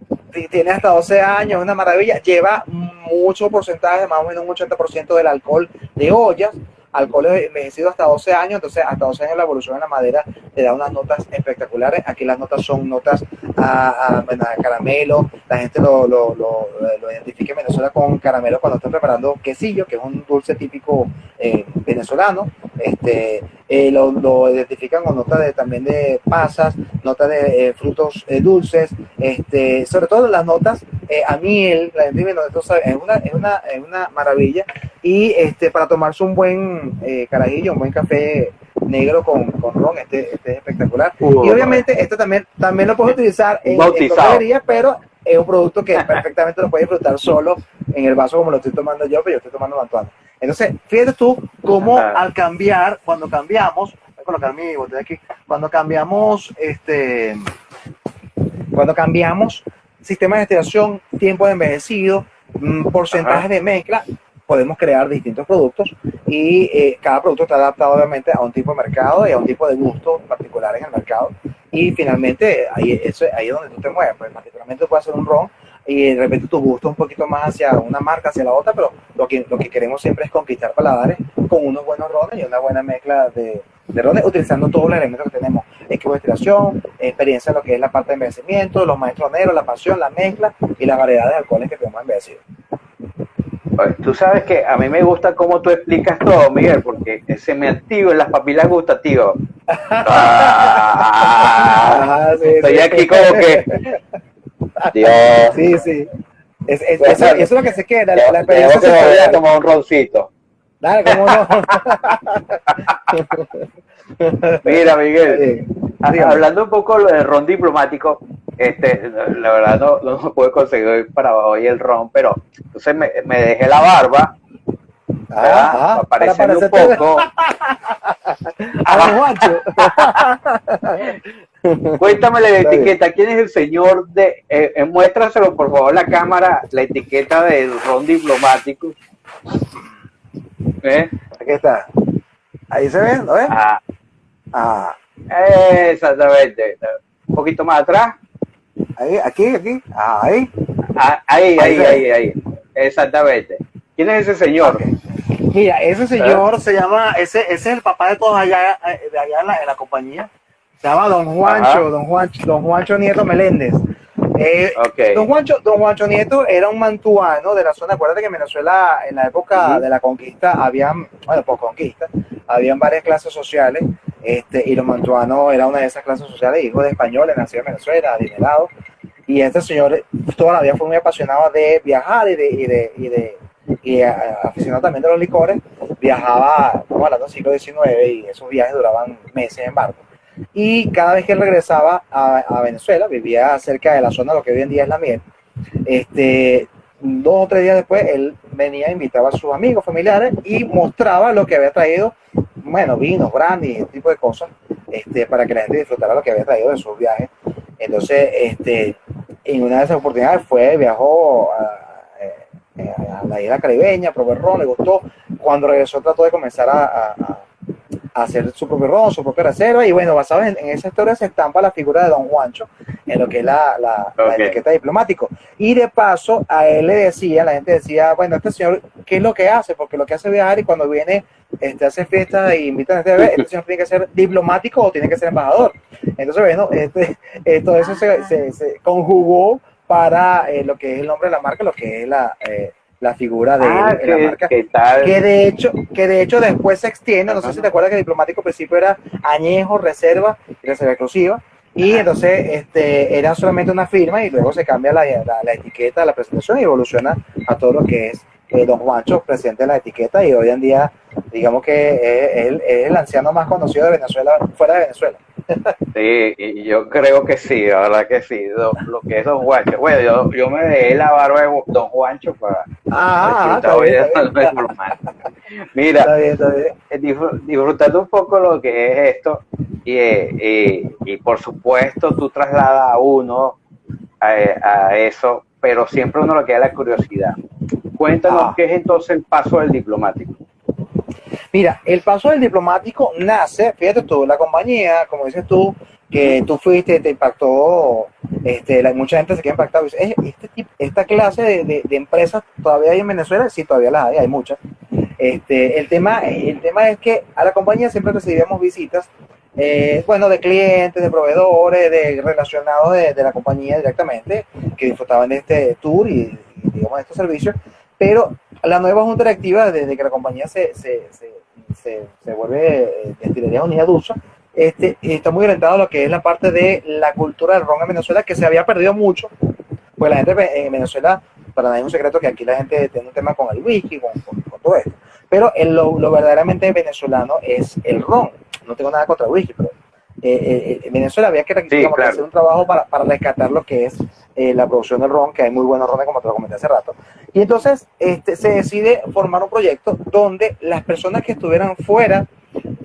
B: hasta 12 años, una maravilla. Lleva mucho porcentaje, más o menos un 80% del alcohol de ollas alcohol envejecido hasta 12 años, entonces hasta 12 años la evolución en la madera le da unas notas espectaculares. Aquí las notas son notas a, caramelo, la gente lo, lo, lo, identifica en Venezuela con caramelo cuando están preparando quesillo, que es un dulce típico eh, venezolano. Este, eh, lo, identifican con notas de, también de pasas, notas de eh, frutos eh, dulces, este, sobre todo las notas a miel, la gente es una, es una, es una maravilla. Y este, para tomarse un buen eh, carajillo, un buen café negro con, con ron, este, este es espectacular. Uh, y obviamente esto también, también lo puedes utilizar en, en coctelería, pero es un producto que perfectamente lo puedes disfrutar solo en el vaso como lo estoy tomando yo, pero yo estoy tomando Antoine. Entonces, fíjate tú cómo al cambiar, cuando cambiamos, voy a colocar mi botella aquí, cuando cambiamos, este, cuando cambiamos sistema de destilación, tiempo de envejecido, porcentaje Ajá. de mezcla, podemos crear distintos productos y eh, cada producto está adaptado obviamente a un tipo de mercado y a un tipo de gusto particular en el mercado. Y finalmente ahí, eso, ahí es donde tú te mueves, pues particularmente puedes hacer un ron y de repente tu gusto un poquito más hacia una marca, hacia la otra, pero lo que, lo que queremos siempre es conquistar paladares con unos buenos rones y una buena mezcla de, de rones, utilizando todos los elementos que tenemos, equipo de destilación, experiencia en lo que es la parte de envejecimiento, los maestros negros, la pasión, la mezcla y las variedades de alcoholes que tenemos envejecido.
A: Tú sabes que a mí me gusta cómo tú explicas todo, Miguel, porque se me activan las papilas gustativas. Ah, sí, estoy sí, aquí como que...
B: Dios. Sí, sí. Es, es, bueno, eso, eso, es lo que se queda, la, la experiencia
A: que voy a tomar un roncito.
B: Dale, cómo no.
A: Mira, Miguel, sí, hablando un poco del ron diplomático, este, la verdad no, no puedo conseguir para hoy el ron, pero entonces me, me dejé la barba, ah, para parecerme un poco. Cuéntame la etiqueta, ¿quién es el señor de, eh, eh, muéstraselo por favor la cámara, la etiqueta del ron diplomático?
B: ¿Eh? Aquí está. Ahí se ve, ¿no ves?
A: Ah.
B: ah.
A: Exactamente. Un poquito más atrás.
B: Ahí, aquí, aquí. Ah, ahí.
A: Ah, ahí, ahí, ahí, ahí, ahí, Exactamente. ¿Quién es ese señor? Okay.
B: Mira, ese señor ¿Eh? se llama, ese, ese es el papá de todos allá, de allá en la, en la compañía. Se llama Don Juancho, Don Juancho, Don Juancho Nieto Meléndez. Eh, okay. don, Juancho, don Juancho Nieto era un mantuano de la zona. Acuérdate que en Venezuela, en la época uh -huh. de la conquista, habían, bueno, por conquista, habían varias clases sociales. Este, y los mantuanos era una de esas clases sociales, hijo de españoles, nacido en Venezuela, adinerado. Y este señor toda la vida fue muy apasionado de viajar y de, y de, y de y aficionado también de los licores. Viajaba, estamos hablando del siglo XIX, y esos viajes duraban meses en barco y cada vez que él regresaba a, Venezuela, vivía cerca de la zona lo que hoy en día es la miel, este, dos o tres días después él venía, invitaba a sus amigos, familiares y mostraba lo que había traído, bueno, vinos, brandy, ese tipo de cosas, este, para que la gente disfrutara lo que había traído de sus viajes. Entonces, este, en una de esas oportunidades fue, viajó a, a, a la isla caribeña, probó ron, le gustó. Cuando regresó trató de comenzar a hacer su propio ron, su propia reserva, y bueno, basado en, en, esa historia se estampa la figura de Don Juancho en lo que es la, la, okay. la, etiqueta diplomático. Y de paso, a él le decía, la gente decía, bueno, este señor, ¿qué es lo que hace? Porque lo que hace es viajar y cuando viene, este, hace fiestas e invita a este bebé, este señor tiene que ser diplomático o tiene que ser embajador. Entonces, bueno, este, eh, todo eso se, se, se conjugó para eh, lo que es el nombre de la marca, lo que es la... Eh, la figura de
A: ah,
B: él en la marca. Que de hecho, que de hecho después se extiende, no sé si te acuerdas que el diplomático al principio era añejo, reserva y reserva exclusiva. Y entonces este, era solamente una firma y luego se cambia la, la, la etiqueta, la presentación y evoluciona a todo lo que es eh, Don Juancho, presidente de la etiqueta y hoy en día digamos que es, es, es, el anciano más conocido de Venezuela, fuera de Venezuela.
A: Sí, y yo creo que sí, la verdad que sí, lo, lo que es Don Juancho. Bueno, yo, yo me dejé la barba de Don Juancho para
B: Ah,
A: disfrutar
B: está
A: hoy
B: bien,
A: de
B: está bien.
A: lo normal. Mira,
B: Está bien, está bien.
A: eh, disfr- disfrutando un poco lo que es esto y, eh, y, y por supuesto tú trasladas a uno a, a eso, pero siempre uno le queda la curiosidad. Cuéntanos
B: Ah.
A: qué es entonces el paso del diplomático.
B: Mira, el paso del diplomático nace, fíjate tú, la compañía, como dices tú, que tú fuiste, te impactó, este, la- mucha gente se queda impactada. Dice, "Eh, este tip- esta clase de, de- de empresas todavía hay en Venezuela, sí, todavía las hay, hay muchas. Este, el, tema, el tema es que a la compañía siempre recibíamos visitas, eh, bueno, de clientes, de proveedores, de relacionados de, de la compañía directamente, que disfrutaban de este tour y, y, digamos, de estos servicios, pero la nueva junta directiva, desde que la compañía se, se, se, se, se vuelve eh, Destilería Unida Dulce, este, está muy orientado a lo que es la parte de la cultura del ron en Venezuela, que se había perdido mucho, pues la gente en Venezuela, para nadie es un secreto que aquí la gente tiene un tema con el whisky, con, con- con todo esto, pero el- lo, lo verdaderamente venezolano es el ron. No tengo nada contra el whisky, pero eh, eh, en Venezuela había que digamos,
A: claro.
B: hacer un trabajo para, para rescatar lo que es eh, la producción del ron, que hay muy buenos rones, como te lo comenté hace rato. Y entonces este, se decide formar un proyecto donde las personas que estuvieran fuera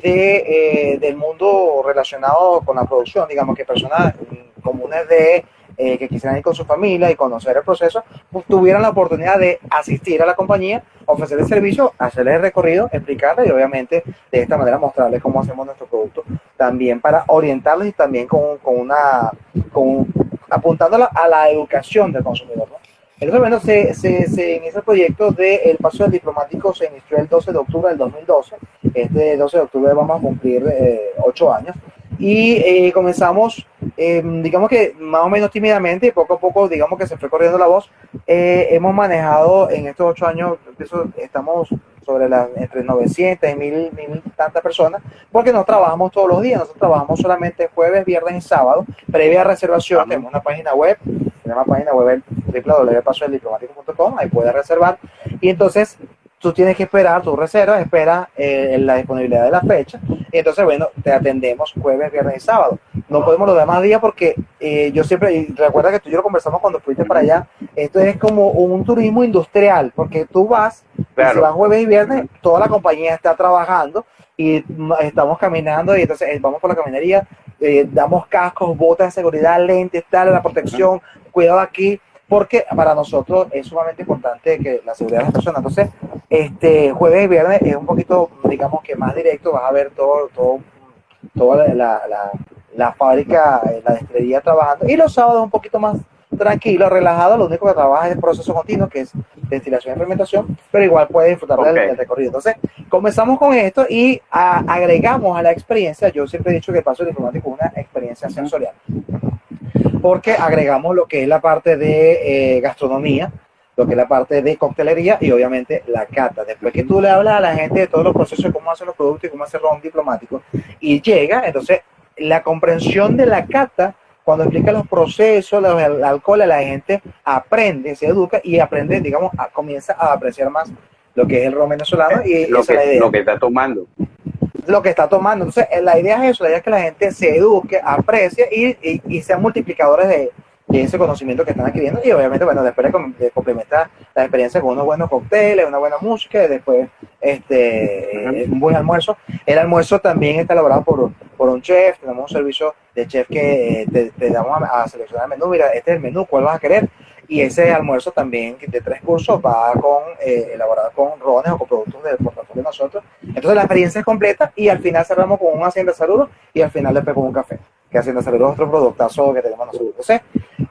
B: de, eh, del mundo relacionado con la producción, digamos que personas comunes de eh, que quisieran ir con su familia y conocer el proceso, pues, tuvieran la oportunidad de asistir a la compañía, ofrecerles servicio, hacerles el recorrido, explicarles y obviamente de esta manera mostrarles cómo hacemos nuestro producto, también para orientarles y también con, con una, con, apuntando a la, educación del consumidor. Entonces, bueno, se, se, se inicia el proyecto del paso del diplomático, se inició el 12 de octubre del 2012. Este 12 de octubre vamos a cumplir eh, ocho años. Y eh, comenzamos, eh, digamos que más o menos tímidamente, y poco a poco, digamos que se fue corriendo la voz. Eh, hemos manejado en estos ocho años, eso, estamos sobre las entre 900 y 1000, 1000 tantas personas, porque no trabajamos todos los días, nosotros trabajamos solamente jueves, viernes y sábado, previa reservación, tenemos una página web, tenemos una página web www.pasodeldiplomático.com, ahí puedes reservar, y entonces tú tienes que esperar, tu reserva, espera eh, la disponibilidad de la fecha, y entonces, bueno, te atendemos jueves, viernes y sábado. No podemos los demás días porque eh, yo siempre, y recuerda que tú y yo lo conversamos cuando fuiste para allá, esto es como un turismo industrial, porque tú vas, y si vas jueves y viernes, toda la compañía está trabajando y estamos caminando y entonces eh, vamos por la caminería, eh, damos cascos, botas de seguridad, lentes, tal, la protección, cuidado aquí, porque para nosotros es sumamente importante que la seguridad de las personas. Entonces, este jueves y viernes es un poquito, digamos que más directo, vas a ver todo, todo, toda la, la, la- fábrica, eh, la destilería trabajando, y los sábados un poquito más tranquilo, relajado, lo único que trabaja es el proceso continuo, que es destilación y fermentación, pero igual puedes disfrutar del, del recorrido. Entonces, comenzamos con esto y a- agregamos a la experiencia, yo siempre he dicho que el paso diplomático es una experiencia sensorial, porque agregamos lo que es la parte de eh, gastronomía, lo que es la parte de coctelería y obviamente la cata. Después que tú le hablas a la gente de todos los procesos, de cómo hacen los productos y cómo hacer ron diplomático, y llega, entonces la comprensión de la cata, cuando explica los procesos, los, el alcohol, la gente aprende, se educa y aprende, digamos, a- comienza a apreciar más lo que es el ron venezolano y
A: lo,
B: esa es la
A: que,
B: idea
A: lo que está tomando.
B: Lo que está tomando. Entonces, eh, la idea es eso, la idea es que la gente se eduque, aprecie y, y, y sean multiplicadores de, de ese conocimiento que están adquiriendo. Y obviamente, bueno, después de, com- de complementar la experiencia con unos buenos cócteles, una buena música y después este, eh, un buen almuerzo. El almuerzo también está elaborado por, por un chef, tenemos un servicio de chef que eh, te, te damos a, a seleccionar el menú, mira, este es el menú, ¿cuál vas a querer? Y ese almuerzo también de tres cursos va con eh, elaborado con rones o con productos del portafolio de nosotros. Entonces la experiencia es completa y al final cerramos con un hacienda de saludos y al final después con un café. Que hacienda saludos es otro productazo que tenemos nosotros. Entonces,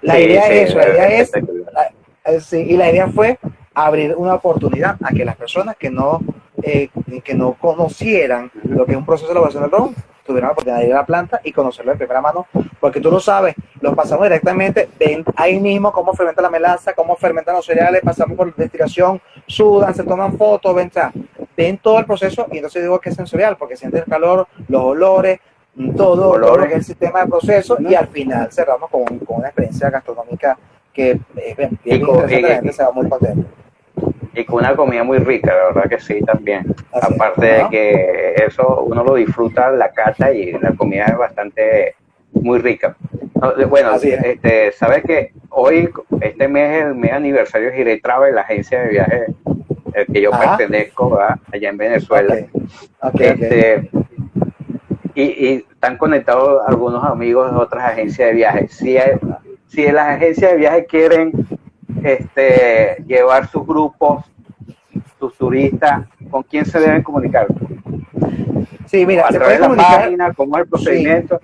B: la
A: Sí,
B: idea
A: sí,
B: es eso, la idea es
A: espectacular.
B: eh, sí, y la idea fue abrir una oportunidad a que las personas que no, eh, que no conocieran lo que es un proceso de elaboración del ron tuvieran la oportunidad de ir a la planta y conocerlo de primera mano, porque tú lo sabes, lo pasamos directamente, ven ahí mismo cómo fermenta la melaza, cómo fermentan los cereales, pasamos por destilación, sudan, se toman fotos, ven, o sea, ven todo el proceso y entonces digo que es sensorial, porque sientes el calor, los olores, todo, todo lo que es el sistema de proceso y al final cerramos con, con una experiencia gastronómica que eh, bien, bien
A: Y y-
B: se va muy contenta.
A: Y con una comida muy rica, la verdad que sí, también. Aparte de que eso uno lo disfruta la cata y la comida es bastante muy rica. Bueno, este, sabes que hoy, este mes es el mes aniversario de Gire Travel, la agencia de viajes el que yo pertenezco allá en Venezuela. este, Y, y, están conectados algunos amigos de otras agencias de viajes. Si, si las agencias de viajes quieren este, llevar sus grupos, sus turistas, ¿con quién se deben comunicar?
B: Sí, mira,
A: a través de la página, cómo es el procedimiento.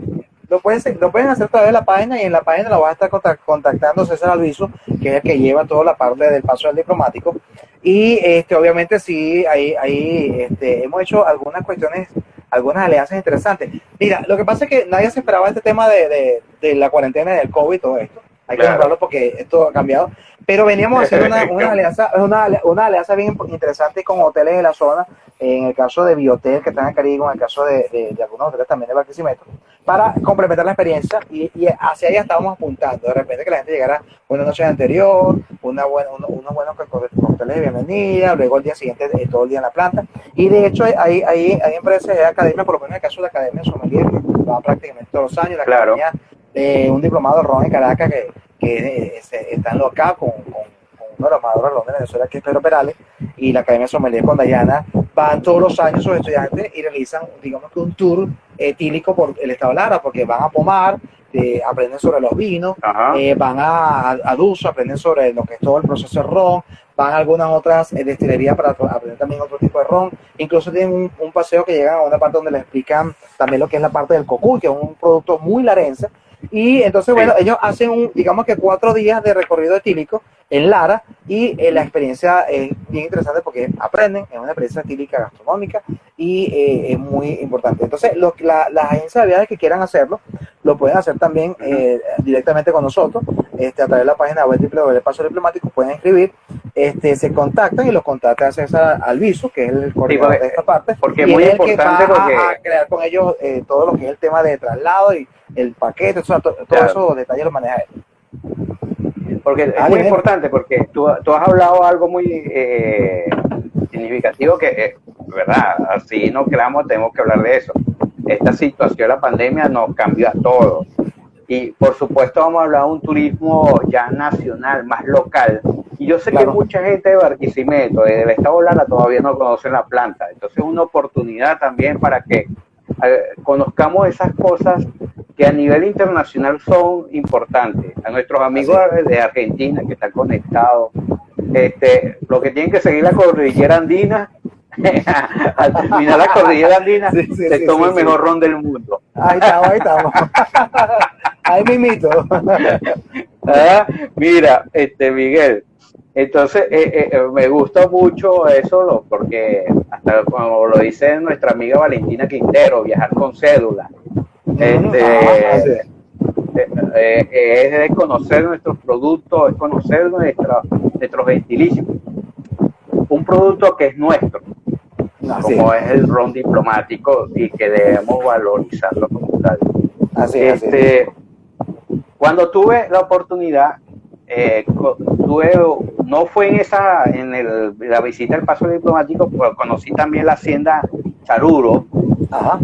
B: Lo pueden, lo pueden hacer a través de la página y en la página lo va a estar contactando César Alviso, que es el que lleva toda la parte del paso del diplomático. Y este, obviamente sí, ahí, ahí este, hemos hecho algunas cuestiones, algunas alianzas interesantes. Mira, lo que pasa es que nadie se esperaba este tema de, de, de la cuarentena del COVID y todo esto hay que nombrarlo porque esto ha cambiado. Pero veníamos a hacer una, una alianza, una, una, alianza bien interesante con hoteles de la zona, en el caso de Biotel, que están en Caribe, en el caso de, de, algunos hoteles también de Barquisimeto, para complementar la experiencia y, y, hacia allá estábamos apuntando. De repente que la gente llegara una noche anterior, una buena, unos buenos hoteles de bienvenida, luego el día siguiente eh, todo el día en la planta. Y de hecho hay, hay, hay empresas de academia, por lo menos en el caso de la Academia Sommelier, que va prácticamente todos los años, la
A: claro.
B: academia de un diplomado Ron en Caracas que, que está en acá con, con, uno de los más de Venezuela, que es Pedro Perales, y la Academia Sommelier con Dayana, van todos los años sus estudiantes y realizan, digamos que un tour etílico por el estado de Lara, porque van a Pomar, eh, aprenden sobre los vinos, eh, van a, a, Duso, aprenden sobre lo que es todo el proceso de ron, van a algunas otras eh, destilerías para aprender también otro tipo de ron, incluso tienen un, paseo que llegan a una parte donde les explican también lo que es la parte del cocuy, que es un producto muy larense, y entonces, bueno, ellos hacen un, digamos que cuatro días de recorrido etílico en Lara y eh, la experiencia es bien interesante porque aprenden, es una experiencia etílica gastronómica y eh, es muy importante. Entonces, los, la, las agencias de viajes que quieran hacerlo, lo pueden hacer también eh, directamente con nosotros, este, a través de la página web de Paso Diplomático, pueden escribir, este, se contactan y los contacta César Alviso, que es el coordinador de esta parte,
A: porque es muy importante porque...
B: a, crear con ellos todo lo que es el tema de traslado y el paquete, todo, todo esos detalles lo maneja él.
A: Porque es ah, muy importante, porque tú, tú, has hablado algo muy eh, significativo que, eh, verdad, así no creamos, tenemos que hablar de eso. Esta situación, la pandemia, nos cambió a todos. Y por supuesto vamos a hablar de un turismo ya nacional, más local. Y yo sé que mucha gente de Barquisimeto, del Estado Lara, todavía no conocen la planta. Entonces es una oportunidad también para que eh, conozcamos esas cosas que a nivel internacional son importantes. A nuestros amigos de Argentina que están conectados, este, lo que tienen que seguir la cordillera andina, al terminar la cordillera andina, se toma el mejor ron del mundo.
B: Ahí estamos, ahí estamos. ahí mismito.
A: ah, mira, este Miguel, entonces eh, eh, me gusta mucho eso, porque hasta como lo dice nuestra amiga Valentina Quintero, viajar con cédula este, eh, eh, es conocer nuestros productos, es conocer nuestra, nuestros gentilicios. Un producto que es nuestro, como es. el ron diplomático y que debemos valorizarlo como tal.
B: Así,
A: este, Cuando tuve la oportunidad, eh, tuve, no fue en esa, en el, la visita al paso diplomático, pero conocí también la hacienda Charuro,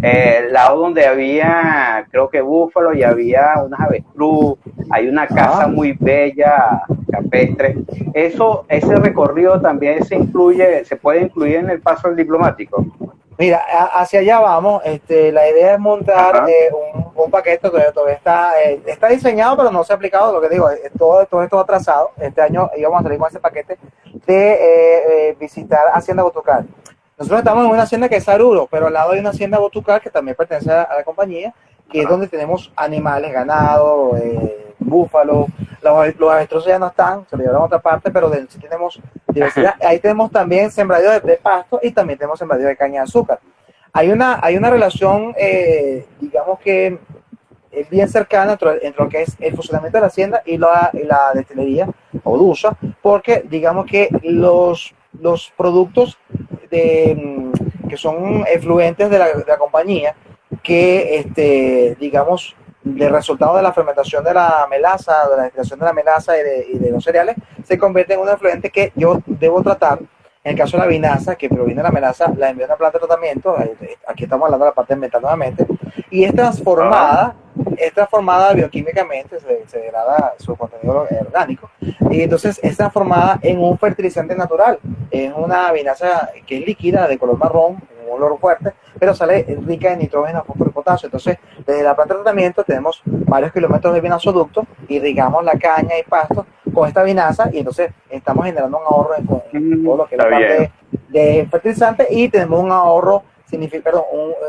A: eh, el lado donde había, creo que búfalo y había unas avestruz, hay una casa muy bella, capestre. Eso, ese recorrido también se incluye, se puede incluir en el paso del diplomático.
B: Mira, hacia allá vamos. Este, la idea es montar eh, un, paquete que todavía está, eh, está diseñado, pero no se ha aplicado. Lo que digo, todo, todo esto atrasado. Este año íbamos a salir con ese paquete de visitar Hacienda Botucal. Nosotros estamos en una hacienda que es Aruro, pero al lado hay una hacienda Botucar que también pertenece a la compañía, que es donde tenemos animales, ganado, eh, búfalos, los, los ya no están, se lo llevaron a otra parte, pero sí tenemos diversidad. Ahí tenemos también sembradío de, pasto y también tenemos sembradío de caña de azúcar. Hay una, hay una relación, eh, digamos que es bien cercana entre, lo que es el funcionamiento de la hacienda y la, y la destilería o DUSA, porque digamos que los, los productos Mm, que son efluentes de la, compañía, que, este, digamos, de resultado de la fermentación de la melaza, de la destilación de la melaza y de, los cereales, se convierte en un efluente que yo debo tratar. En el caso de la vinaza, que proviene de la melaza, la envía a una planta de tratamiento, aquí estamos hablando de la parte ambiental nuevamente, y es transformada, es transformada bioquímicamente, se, se degrada su contenido orgánico, y entonces es transformada en un fertilizante natural, en una vinaza que es líquida, de color marrón, un olor fuerte, pero sale rica en nitrógeno, fósforo y potasio. Entonces, desde la planta de tratamiento tenemos varios kilómetros de vinazoducto, irrigamos la caña y pasto con esta vinaza y entonces estamos generando un ahorro en, todo lo que es la parte de, fertilizante y tenemos un ahorro, significa, perdón,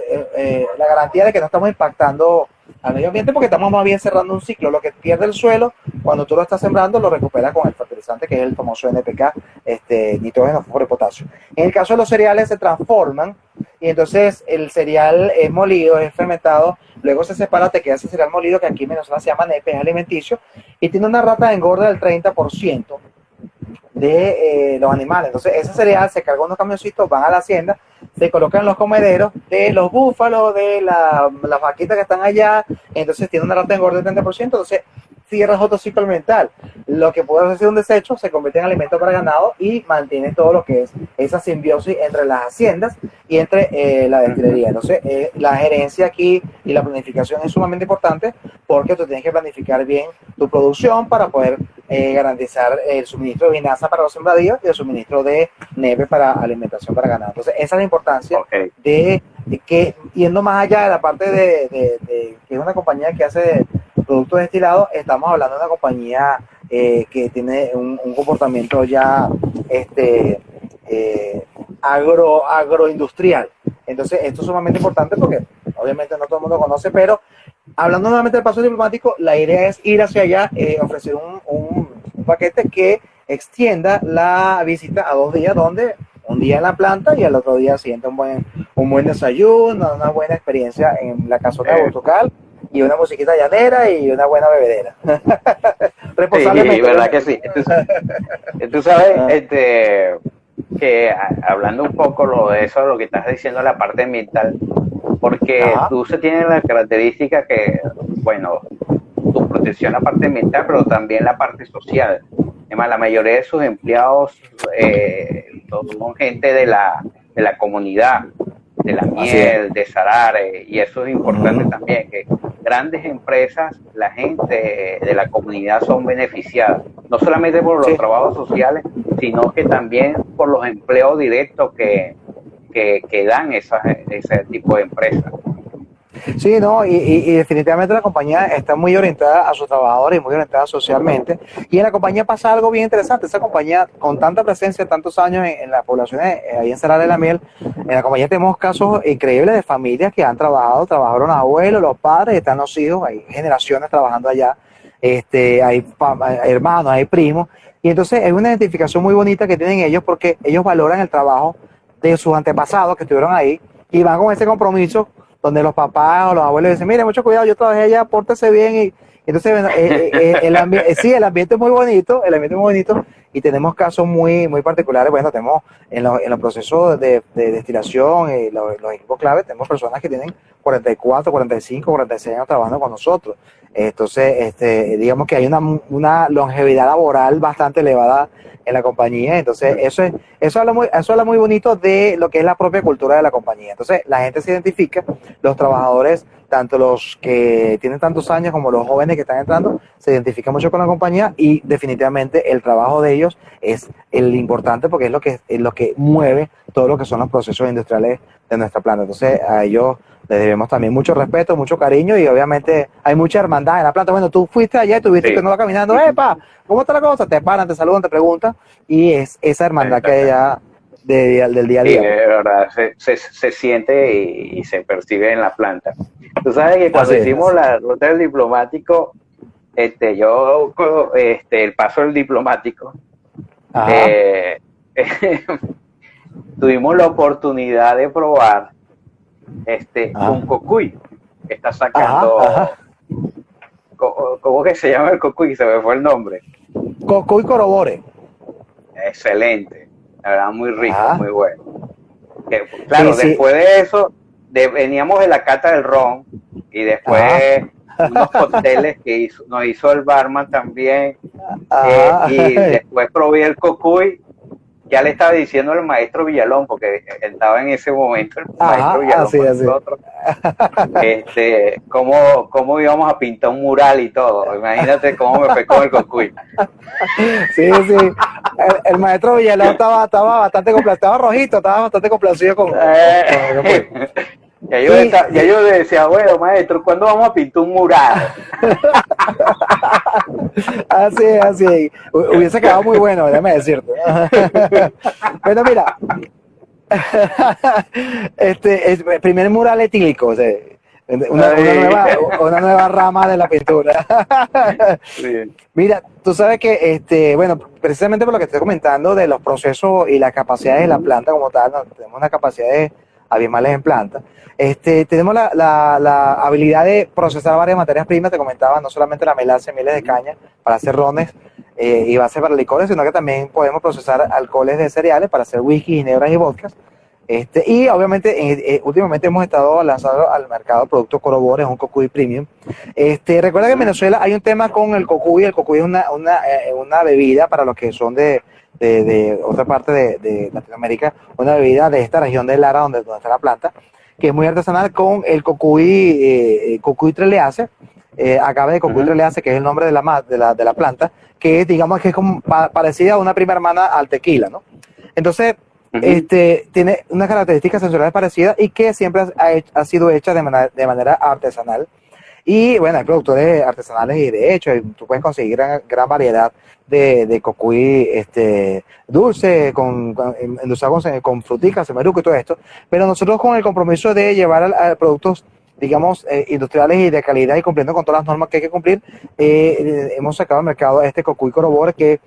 B: eh, eh, la garantía de que no estamos impactando al medio ambiente porque estamos más bien cerrando un ciclo. Lo que pierde el suelo, cuando tú lo estás sembrando, lo recupera con el fertilizante que es el famoso NPK, este, nitrógeno, fósforo y potasio. En el caso de los cereales se transforman y entonces el cereal es molido, es fermentado, luego se separa, te queda ese cereal molido que aquí en Venezuela se llama nepe, es alimenticio, y tiene una rata de engorda del 30% de eh, los animales. Entonces ese cereal se carga unos camioncitos, van a la hacienda, se colocan los comederos de los búfalos, de la, las vaquitas que están allá, entonces tiene una rata engorda del 30%, entonces cierras otro ciclo. Lo que puede ser un desecho se convierte en alimento para ganado y mantiene todo lo que es esa simbiosis entre las haciendas y entre eh, la destilería. Entonces, eh, la gerencia aquí y la planificación es sumamente importante porque tú tienes que planificar bien tu producción para poder eh, garantizar el suministro de vinaza para los sembradíos y el suministro de neve para alimentación para ganado. Entonces, esa es la importancia de, que, yendo más allá de la parte de, de que es una compañía que hace productos destilados, estamos hablando de una compañía eh, que tiene un, comportamiento ya este, eh, agro, agroindustrial. Entonces, esto es sumamente importante porque obviamente no todo el mundo conoce, pero hablando nuevamente del paso diplomático, la idea es ir hacia allá, eh, ofrecer un, un, paquete que extienda la visita a dos días, donde un día en la planta y el otro día siente un buen, un buen desayuno, una buena experiencia en la casona de Botocal y una musiquita llanera y una buena bebedera.
A: sí, verdad que sí. Tú, sabes, ah. este, que hablando un poco lo de eso, lo que estás diciendo, la parte ambiental, porque tú se tiene la característica que, bueno, tu protección la parte ambiental, pero también la parte social. Además, la mayoría de sus empleados eh, son gente de la, de la comunidad, de la miel, de Sarare, y eso es importante también, que grandes empresas, la gente de la comunidad son beneficiadas, no solamente por los trabajos sociales, sino que también por los empleos directos que, que, dan ese tipo de empresas.
B: Sí, no, y, definitivamente la compañía está muy orientada a sus trabajadores y muy orientada socialmente. Y en la compañía pasa algo bien interesante. Esa compañía, con tanta presencia, tantos años en, la población eh, ahí en Salar de la Miel, en la compañía tenemos casos increíbles de familias que han trabajado, trabajaron los abuelos, los padres, están los hijos, hay generaciones trabajando allá, este, hay, hermanos, hay primos. Y entonces es una identificación muy bonita que tienen ellos porque ellos valoran el trabajo de sus antepasados que estuvieron ahí y van con ese compromiso donde los papás o los abuelos dicen, mire, mucho cuidado, yo trabajé allá, pórtese bien. Y, entonces, eh, eh, eh, el ambiente, sí, el ambiente es muy bonito, el ambiente es muy bonito, y tenemos casos muy, muy particulares. Bueno, tenemos en, en los procesos de, destilación, y los, equipos clave, tenemos personas que tienen 44, 45, 46 años trabajando con nosotros. Entonces, este, digamos que hay una, una longevidad laboral bastante elevada en la compañía. Entonces, eso es, eso habla muy, eso habla muy bonito de lo que es la propia cultura de la compañía. Entonces, la gente se identifica, los trabajadores, tanto los que tienen tantos años como los jóvenes que están entrando, se identifican mucho con la compañía y definitivamente el trabajo de ellos es el importante porque es lo que es lo que mueve todo lo que son los procesos industriales de nuestra planta. Entonces, a ellos les debemos también mucho respeto, mucho cariño y obviamente hay mucha hermandad en la planta. Bueno, tú fuiste allá y tuviste que no va caminando, ¡epa! ¿Cómo está la cosa? Te paran, te saludan, te preguntan y es esa hermandad que hay allá del día a día.
A: Sí, de verdad, se, se, siente y, se percibe en la planta. Tú sabes que cuando hicimos la ruta del diplomático, este, yo, este, el paso del diplomático, eh, tuvimos la oportunidad de probar este, un cocuy que está sacando. ¿Cómo que se llama el cocuy? Se me fue el nombre.
B: Cocuy Corobore.
A: Excelente. La verdad, muy rico, muy bueno. claro, después de eso, veníamos de la cata del ron y después unos cócteles que hizo, nos hizo el barman también. Eh, y después probé el cocuy ya le estaba diciendo al maestro Villalón, porque estaba en ese momento el maestro Villalón
B: así, así. nosotros,
A: este, cómo, cómo íbamos a pintar un mural y todo. Imagínate cómo me fue con el cocuy.
B: Sí, sí. El, maestro Villalón estaba, estaba bastante complacido, estaba rojito, estaba bastante complacido con,
A: eh, ya yo, ya yo decía, bueno, maestro, ¿cuándo vamos a pintar un mural?
B: así, así. Hubiese quedado muy bueno, déjame decirte. bueno, mira. este, es, primer mural etílico, o sea, una, nueva, una, nueva, rama de la pintura. Mira, tú sabes que, este, bueno, precisamente por lo que estoy comentando de los procesos y las capacidades de la planta como tal, tenemos unas capacidades abismales en planta. Este, tenemos la, la, habilidad de procesar varias materias primas, te comentaba, no solamente la melaza y mieles de caña para hacer rones eh, y base para licores, sino que también podemos procesar alcoholes de cereales para hacer whisky, ginebras y vodkas. Este, y obviamente, eh, eh, últimamente hemos estado lanzando al mercado productos Corobores, un cocuy premium. Este, recuerda que en Venezuela hay un tema con el cocuy. El cocuy es una, una, una bebida para los que son de, de, otra parte de, Latinoamérica, una bebida de esta región de Lara, donde, donde está la planta, que es muy artesanal con el cocuy, eh, cocuy treleace, eh, acabe de cocuy treleace, que es el nombre de la, de la, de la planta, que digamos que es como parecida a una prima hermana al tequila, ¿no? Entonces, este, tiene unas características sensoriales parecidas y que siempre ha, sido hecha de, manera, de manera artesanal. Y bueno, hay productores artesanales y de hecho, tú puedes conseguir gran, variedad de, de cocuy este, dulce, con, con, con, con fruticas, semeruco y todo esto. Pero nosotros con el compromiso de llevar a, productos digamos, eh, industriales y de calidad y cumpliendo con todas las normas que hay que cumplir, eh, hemos sacado al mercado este cocuy corobor que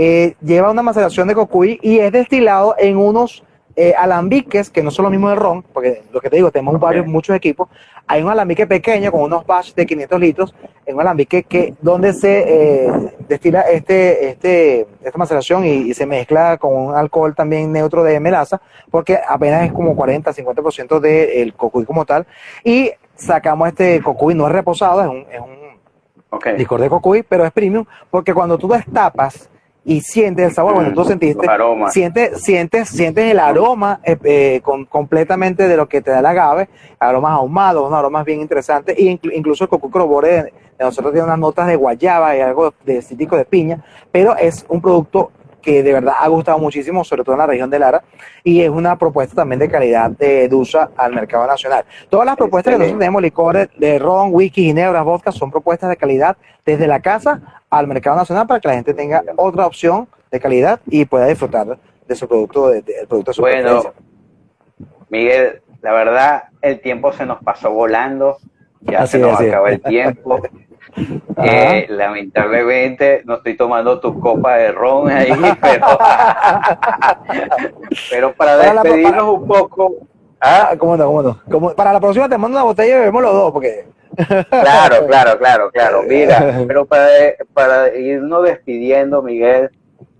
B: eh, lleva una maceración de cocuy y es destilado en unos eh, alambiques, que no son lo mismo del ron, porque lo que te digo, tenemos varios, muchos equipos. Hay un alambique pequeño con unos batch de 500 litros, en un alambique que, donde se eh, destila este, este, esta maceración y, se mezcla con un alcohol también neutro de melaza, porque apenas es como 40, 50% del cocuy como tal. Y sacamos este cocuy, no es reposado, es un, es un licor de cocuy, pero es premium, porque cuando tú destapas, y sientes el sabor, bueno, tú sentiste, sientes, sientes, sientes el aroma eh, eh, con, completamente de lo que te da el agave, aromas ahumados, unos aromas bien interesantes, e incluso el coco crobore de, nosotros tiene unas notas de guayaba y algo de cítrico de piña, pero es un producto que de verdad ha gustado muchísimo, sobre todo en la región de Lara, y es una propuesta también de calidad de Dusa al mercado nacional. Todas las propuestas que nosotros tenemos, licores de ron, whisky, ginebra, vodka, son propuestas de calidad desde la casa al mercado nacional para que la gente tenga otra opción de calidad y pueda disfrutar de su producto, de, el producto de su
A: Bueno, Miguel, la verdad, el tiempo se nos pasó volando, ya se nos acaba el tiempo. Eh, lamentablemente no estoy tomando tu copa de ron ahí, pero, pero para despedirnos un poco.
B: ¿ah? ¿Cómo no, cómo no? Como, para la próxima te mando una botella y bebemos los dos, porque
A: Claro, claro, claro, claro. Mira, pero para, para irnos despidiendo, Miguel,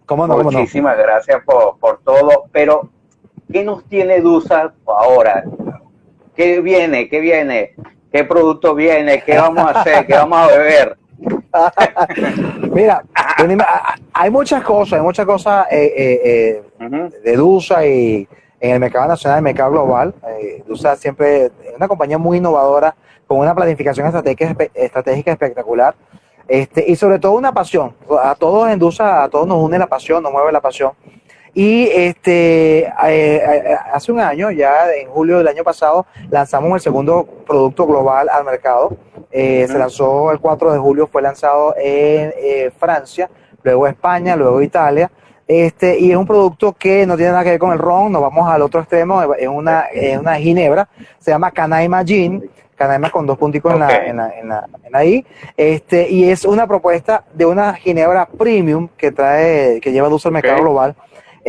A: ¿Cómo no, muchísimas gracias por, por todo. Pero, ¿qué nos tiene Dusa ahora? ¿Qué viene? ¿Qué viene? ¿Qué producto viene? ¿Qué vamos a hacer? ¿Qué vamos a beber?
B: Mira, hay muchas cosas, hay muchas cosas eh, eh, eh, de Dusa y en el mercado nacional, el mercado global. Dusa siempre es una compañía muy innovadora con una planificación estratégica, espectacular. Este, y sobre todo una pasión. A todos en Dusa, a todos nos une la pasión, nos mueve la pasión. Y este, eh, eh, hace un año, ya en julio del año pasado, lanzamos el segundo producto global al mercado. Eh, se lanzó el 4 de julio, fue lanzado en Francia, luego España, luego Italia. Este, y es un producto que no tiene nada que ver con el ron, nos vamos al otro extremo, es una, es una ginebra, se llama Canaima Gin, Canaima con dos punticos en, la, en, la, en, la, en, ahí. Este, y es una propuesta de una ginebra premium que trae, que lleva dulce al mercado global.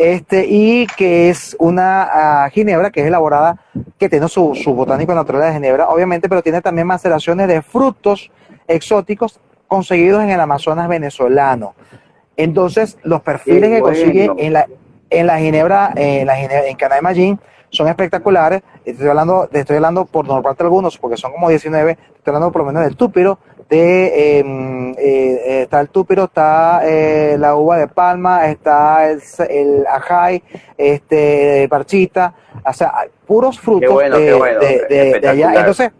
B: Este, y que es una ah, ginebra que es elaborada, que tiene su, su botánico natural de ginebra, obviamente, pero tiene también maceraciones de frutos exóticos conseguidos en el Amazonas venezolano. Entonces, los perfiles que consigue en la, en la ginebra, en la ginebra, en Canaima Gin, son espectaculares. Estoy hablando, estoy hablando por parte de algunos, porque son como 19, estoy hablando por lo menos del túpiro, de em, eh, está el túpiro, está eh, la uva de palma, está el, el ajay, este parchita, o sea, puros frutos de, allá. Entonces,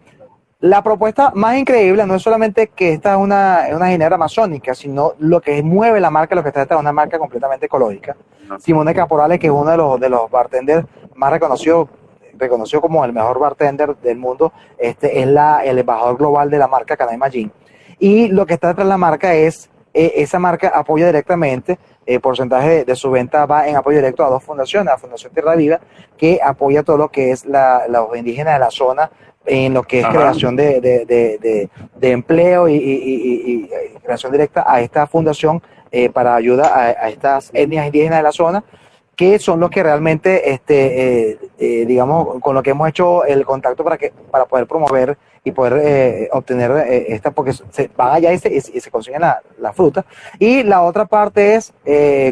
B: la propuesta más increíble no es solamente que esta es una, una ginebra amazónica, sino lo que mueve la marca, lo que está detrás es una marca completamente ecológica. Simone Caporale, que es uno de los, de los bartenders más reconocidos, reconocido como el mejor bartender del mundo, este es la, el embajador global de la marca Canay Magin. Y lo que está detrás de la marca es, eh, esa marca apoya directamente, el eh, porcentaje de, su venta va en apoyo directo a dos fundaciones, la Fundación Tierra Viva, que apoya todo lo que es la, los indígenas de la zona en lo que es creación de, de, de, empleo y, creación directa a esta fundación eh, para ayuda a, estas etnias indígenas de la zona, que son los que realmente, este, eh, eh, digamos, con lo que hemos hecho el contacto para, que, para poder promover y poder obtener esta, porque se van allá y se, y se consiguen la, la, fruta. Y la otra parte es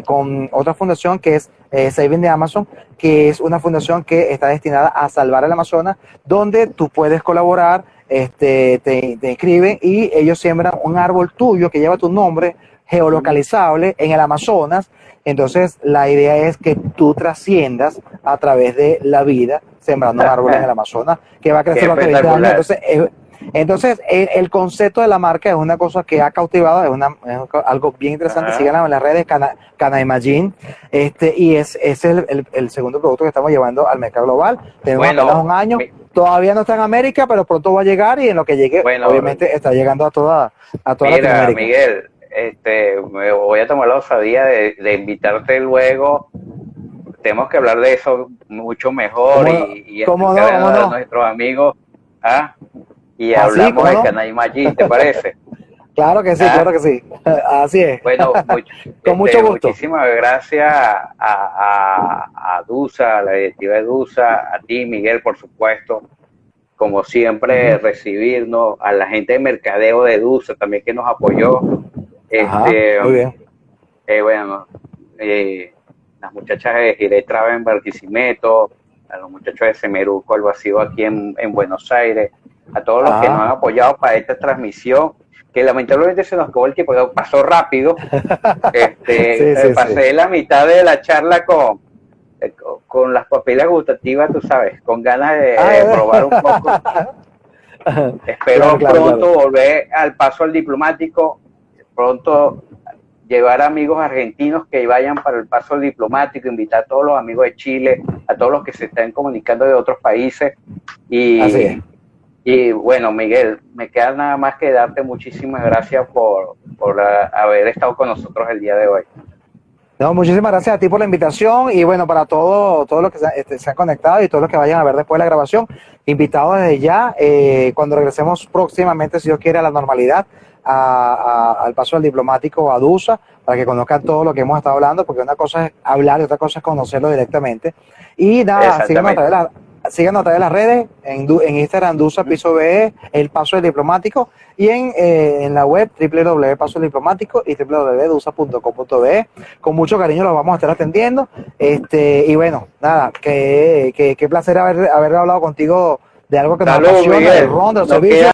B: con otra fundación que es Saving de Amazon, que es una fundación que está destinada a salvar el Amazonas, donde tú puedes colaborar, este, te, te inscriben y ellos siembran un árbol tuyo que lleva tu nombre geolocalizable en el Amazonas. Entonces, la idea es que tú trasciendas a través de la vida sembrando un árbol en el Amazonas que va a crecer durante 20 años. Entonces, entonces, el, concepto de la marca es una cosa que ha cautivado, es, una, algo bien interesante. Síganla en las redes, Cana, Cana Imagine, este, y es, es el, el, segundo producto que estamos llevando al mercado global. Tenemos bueno, un año, todavía no está en América, pero pronto va a llegar y en lo que llegue, obviamente está llegando a toda, a toda
A: mira, Miguel, este, me voy a tomar la osadía de, de invitarte luego tenemos que hablar de eso mucho mejor y, y
B: ¿cómo no,
A: a nuestros amigos ¿ah? y ¿Ah, hablamos de Canay Maggi, ¿te parece?
B: claro que sí, ¿Ah? claro que sí. Así es.
A: Bueno, con mucho este, gusto. Muchísimas gracias a, a, a, Dusa, a la directiva de Dusa, a ti, Miguel, por supuesto. Como siempre, recibirnos, a la gente de mercadeo de Dusa también que nos apoyó. Este, muy bien. Eh, bueno, eh, las muchachas de Girey en Barquisimeto, a los muchachos de Semeruco, al vacío aquí en, en Buenos Aires, a todos los que nos han apoyado para esta transmisión, que lamentablemente se nos acabó el tiempo, pasó rápido. Este, eh, pasé la mitad de la charla con, eh, con las papilas gustativas, tú sabes, con ganas de, ah, probar un poco. Espero pronto volver al paso al diplomático, pronto llevar amigos argentinos que vayan para el paso diplomático, invitar a todos los amigos de Chile, a todos los que se están comunicando de otros países y y bueno, Miguel, me queda nada más que darte muchísimas gracias por, haber estado con nosotros el día de hoy.
B: No, muchísimas gracias a ti por la invitación y bueno, para todos todo los que se, este, se, han conectado y todos los que vayan a ver después de la grabación, invitados desde ya, eh, cuando regresemos próximamente, si Dios quiere, a la normalidad, al paso del diplomático a DUSA, para que conozcan todo lo que hemos estado hablando, porque una cosa es hablar y otra cosa es conocerlo directamente. Y nada, síganos a través de la síganos a través de las redes, en, en Instagram Dusa Piso BE, El Paso del Diplomático, y en, eh, en la web www.paso del Diplomático y www.dusa.com.be. Con mucho cariño los vamos a estar atendiendo. Este, y bueno, nada, qué que, que placer haber, haber hablado contigo de algo que nos apasiona, del ron, de los servicios.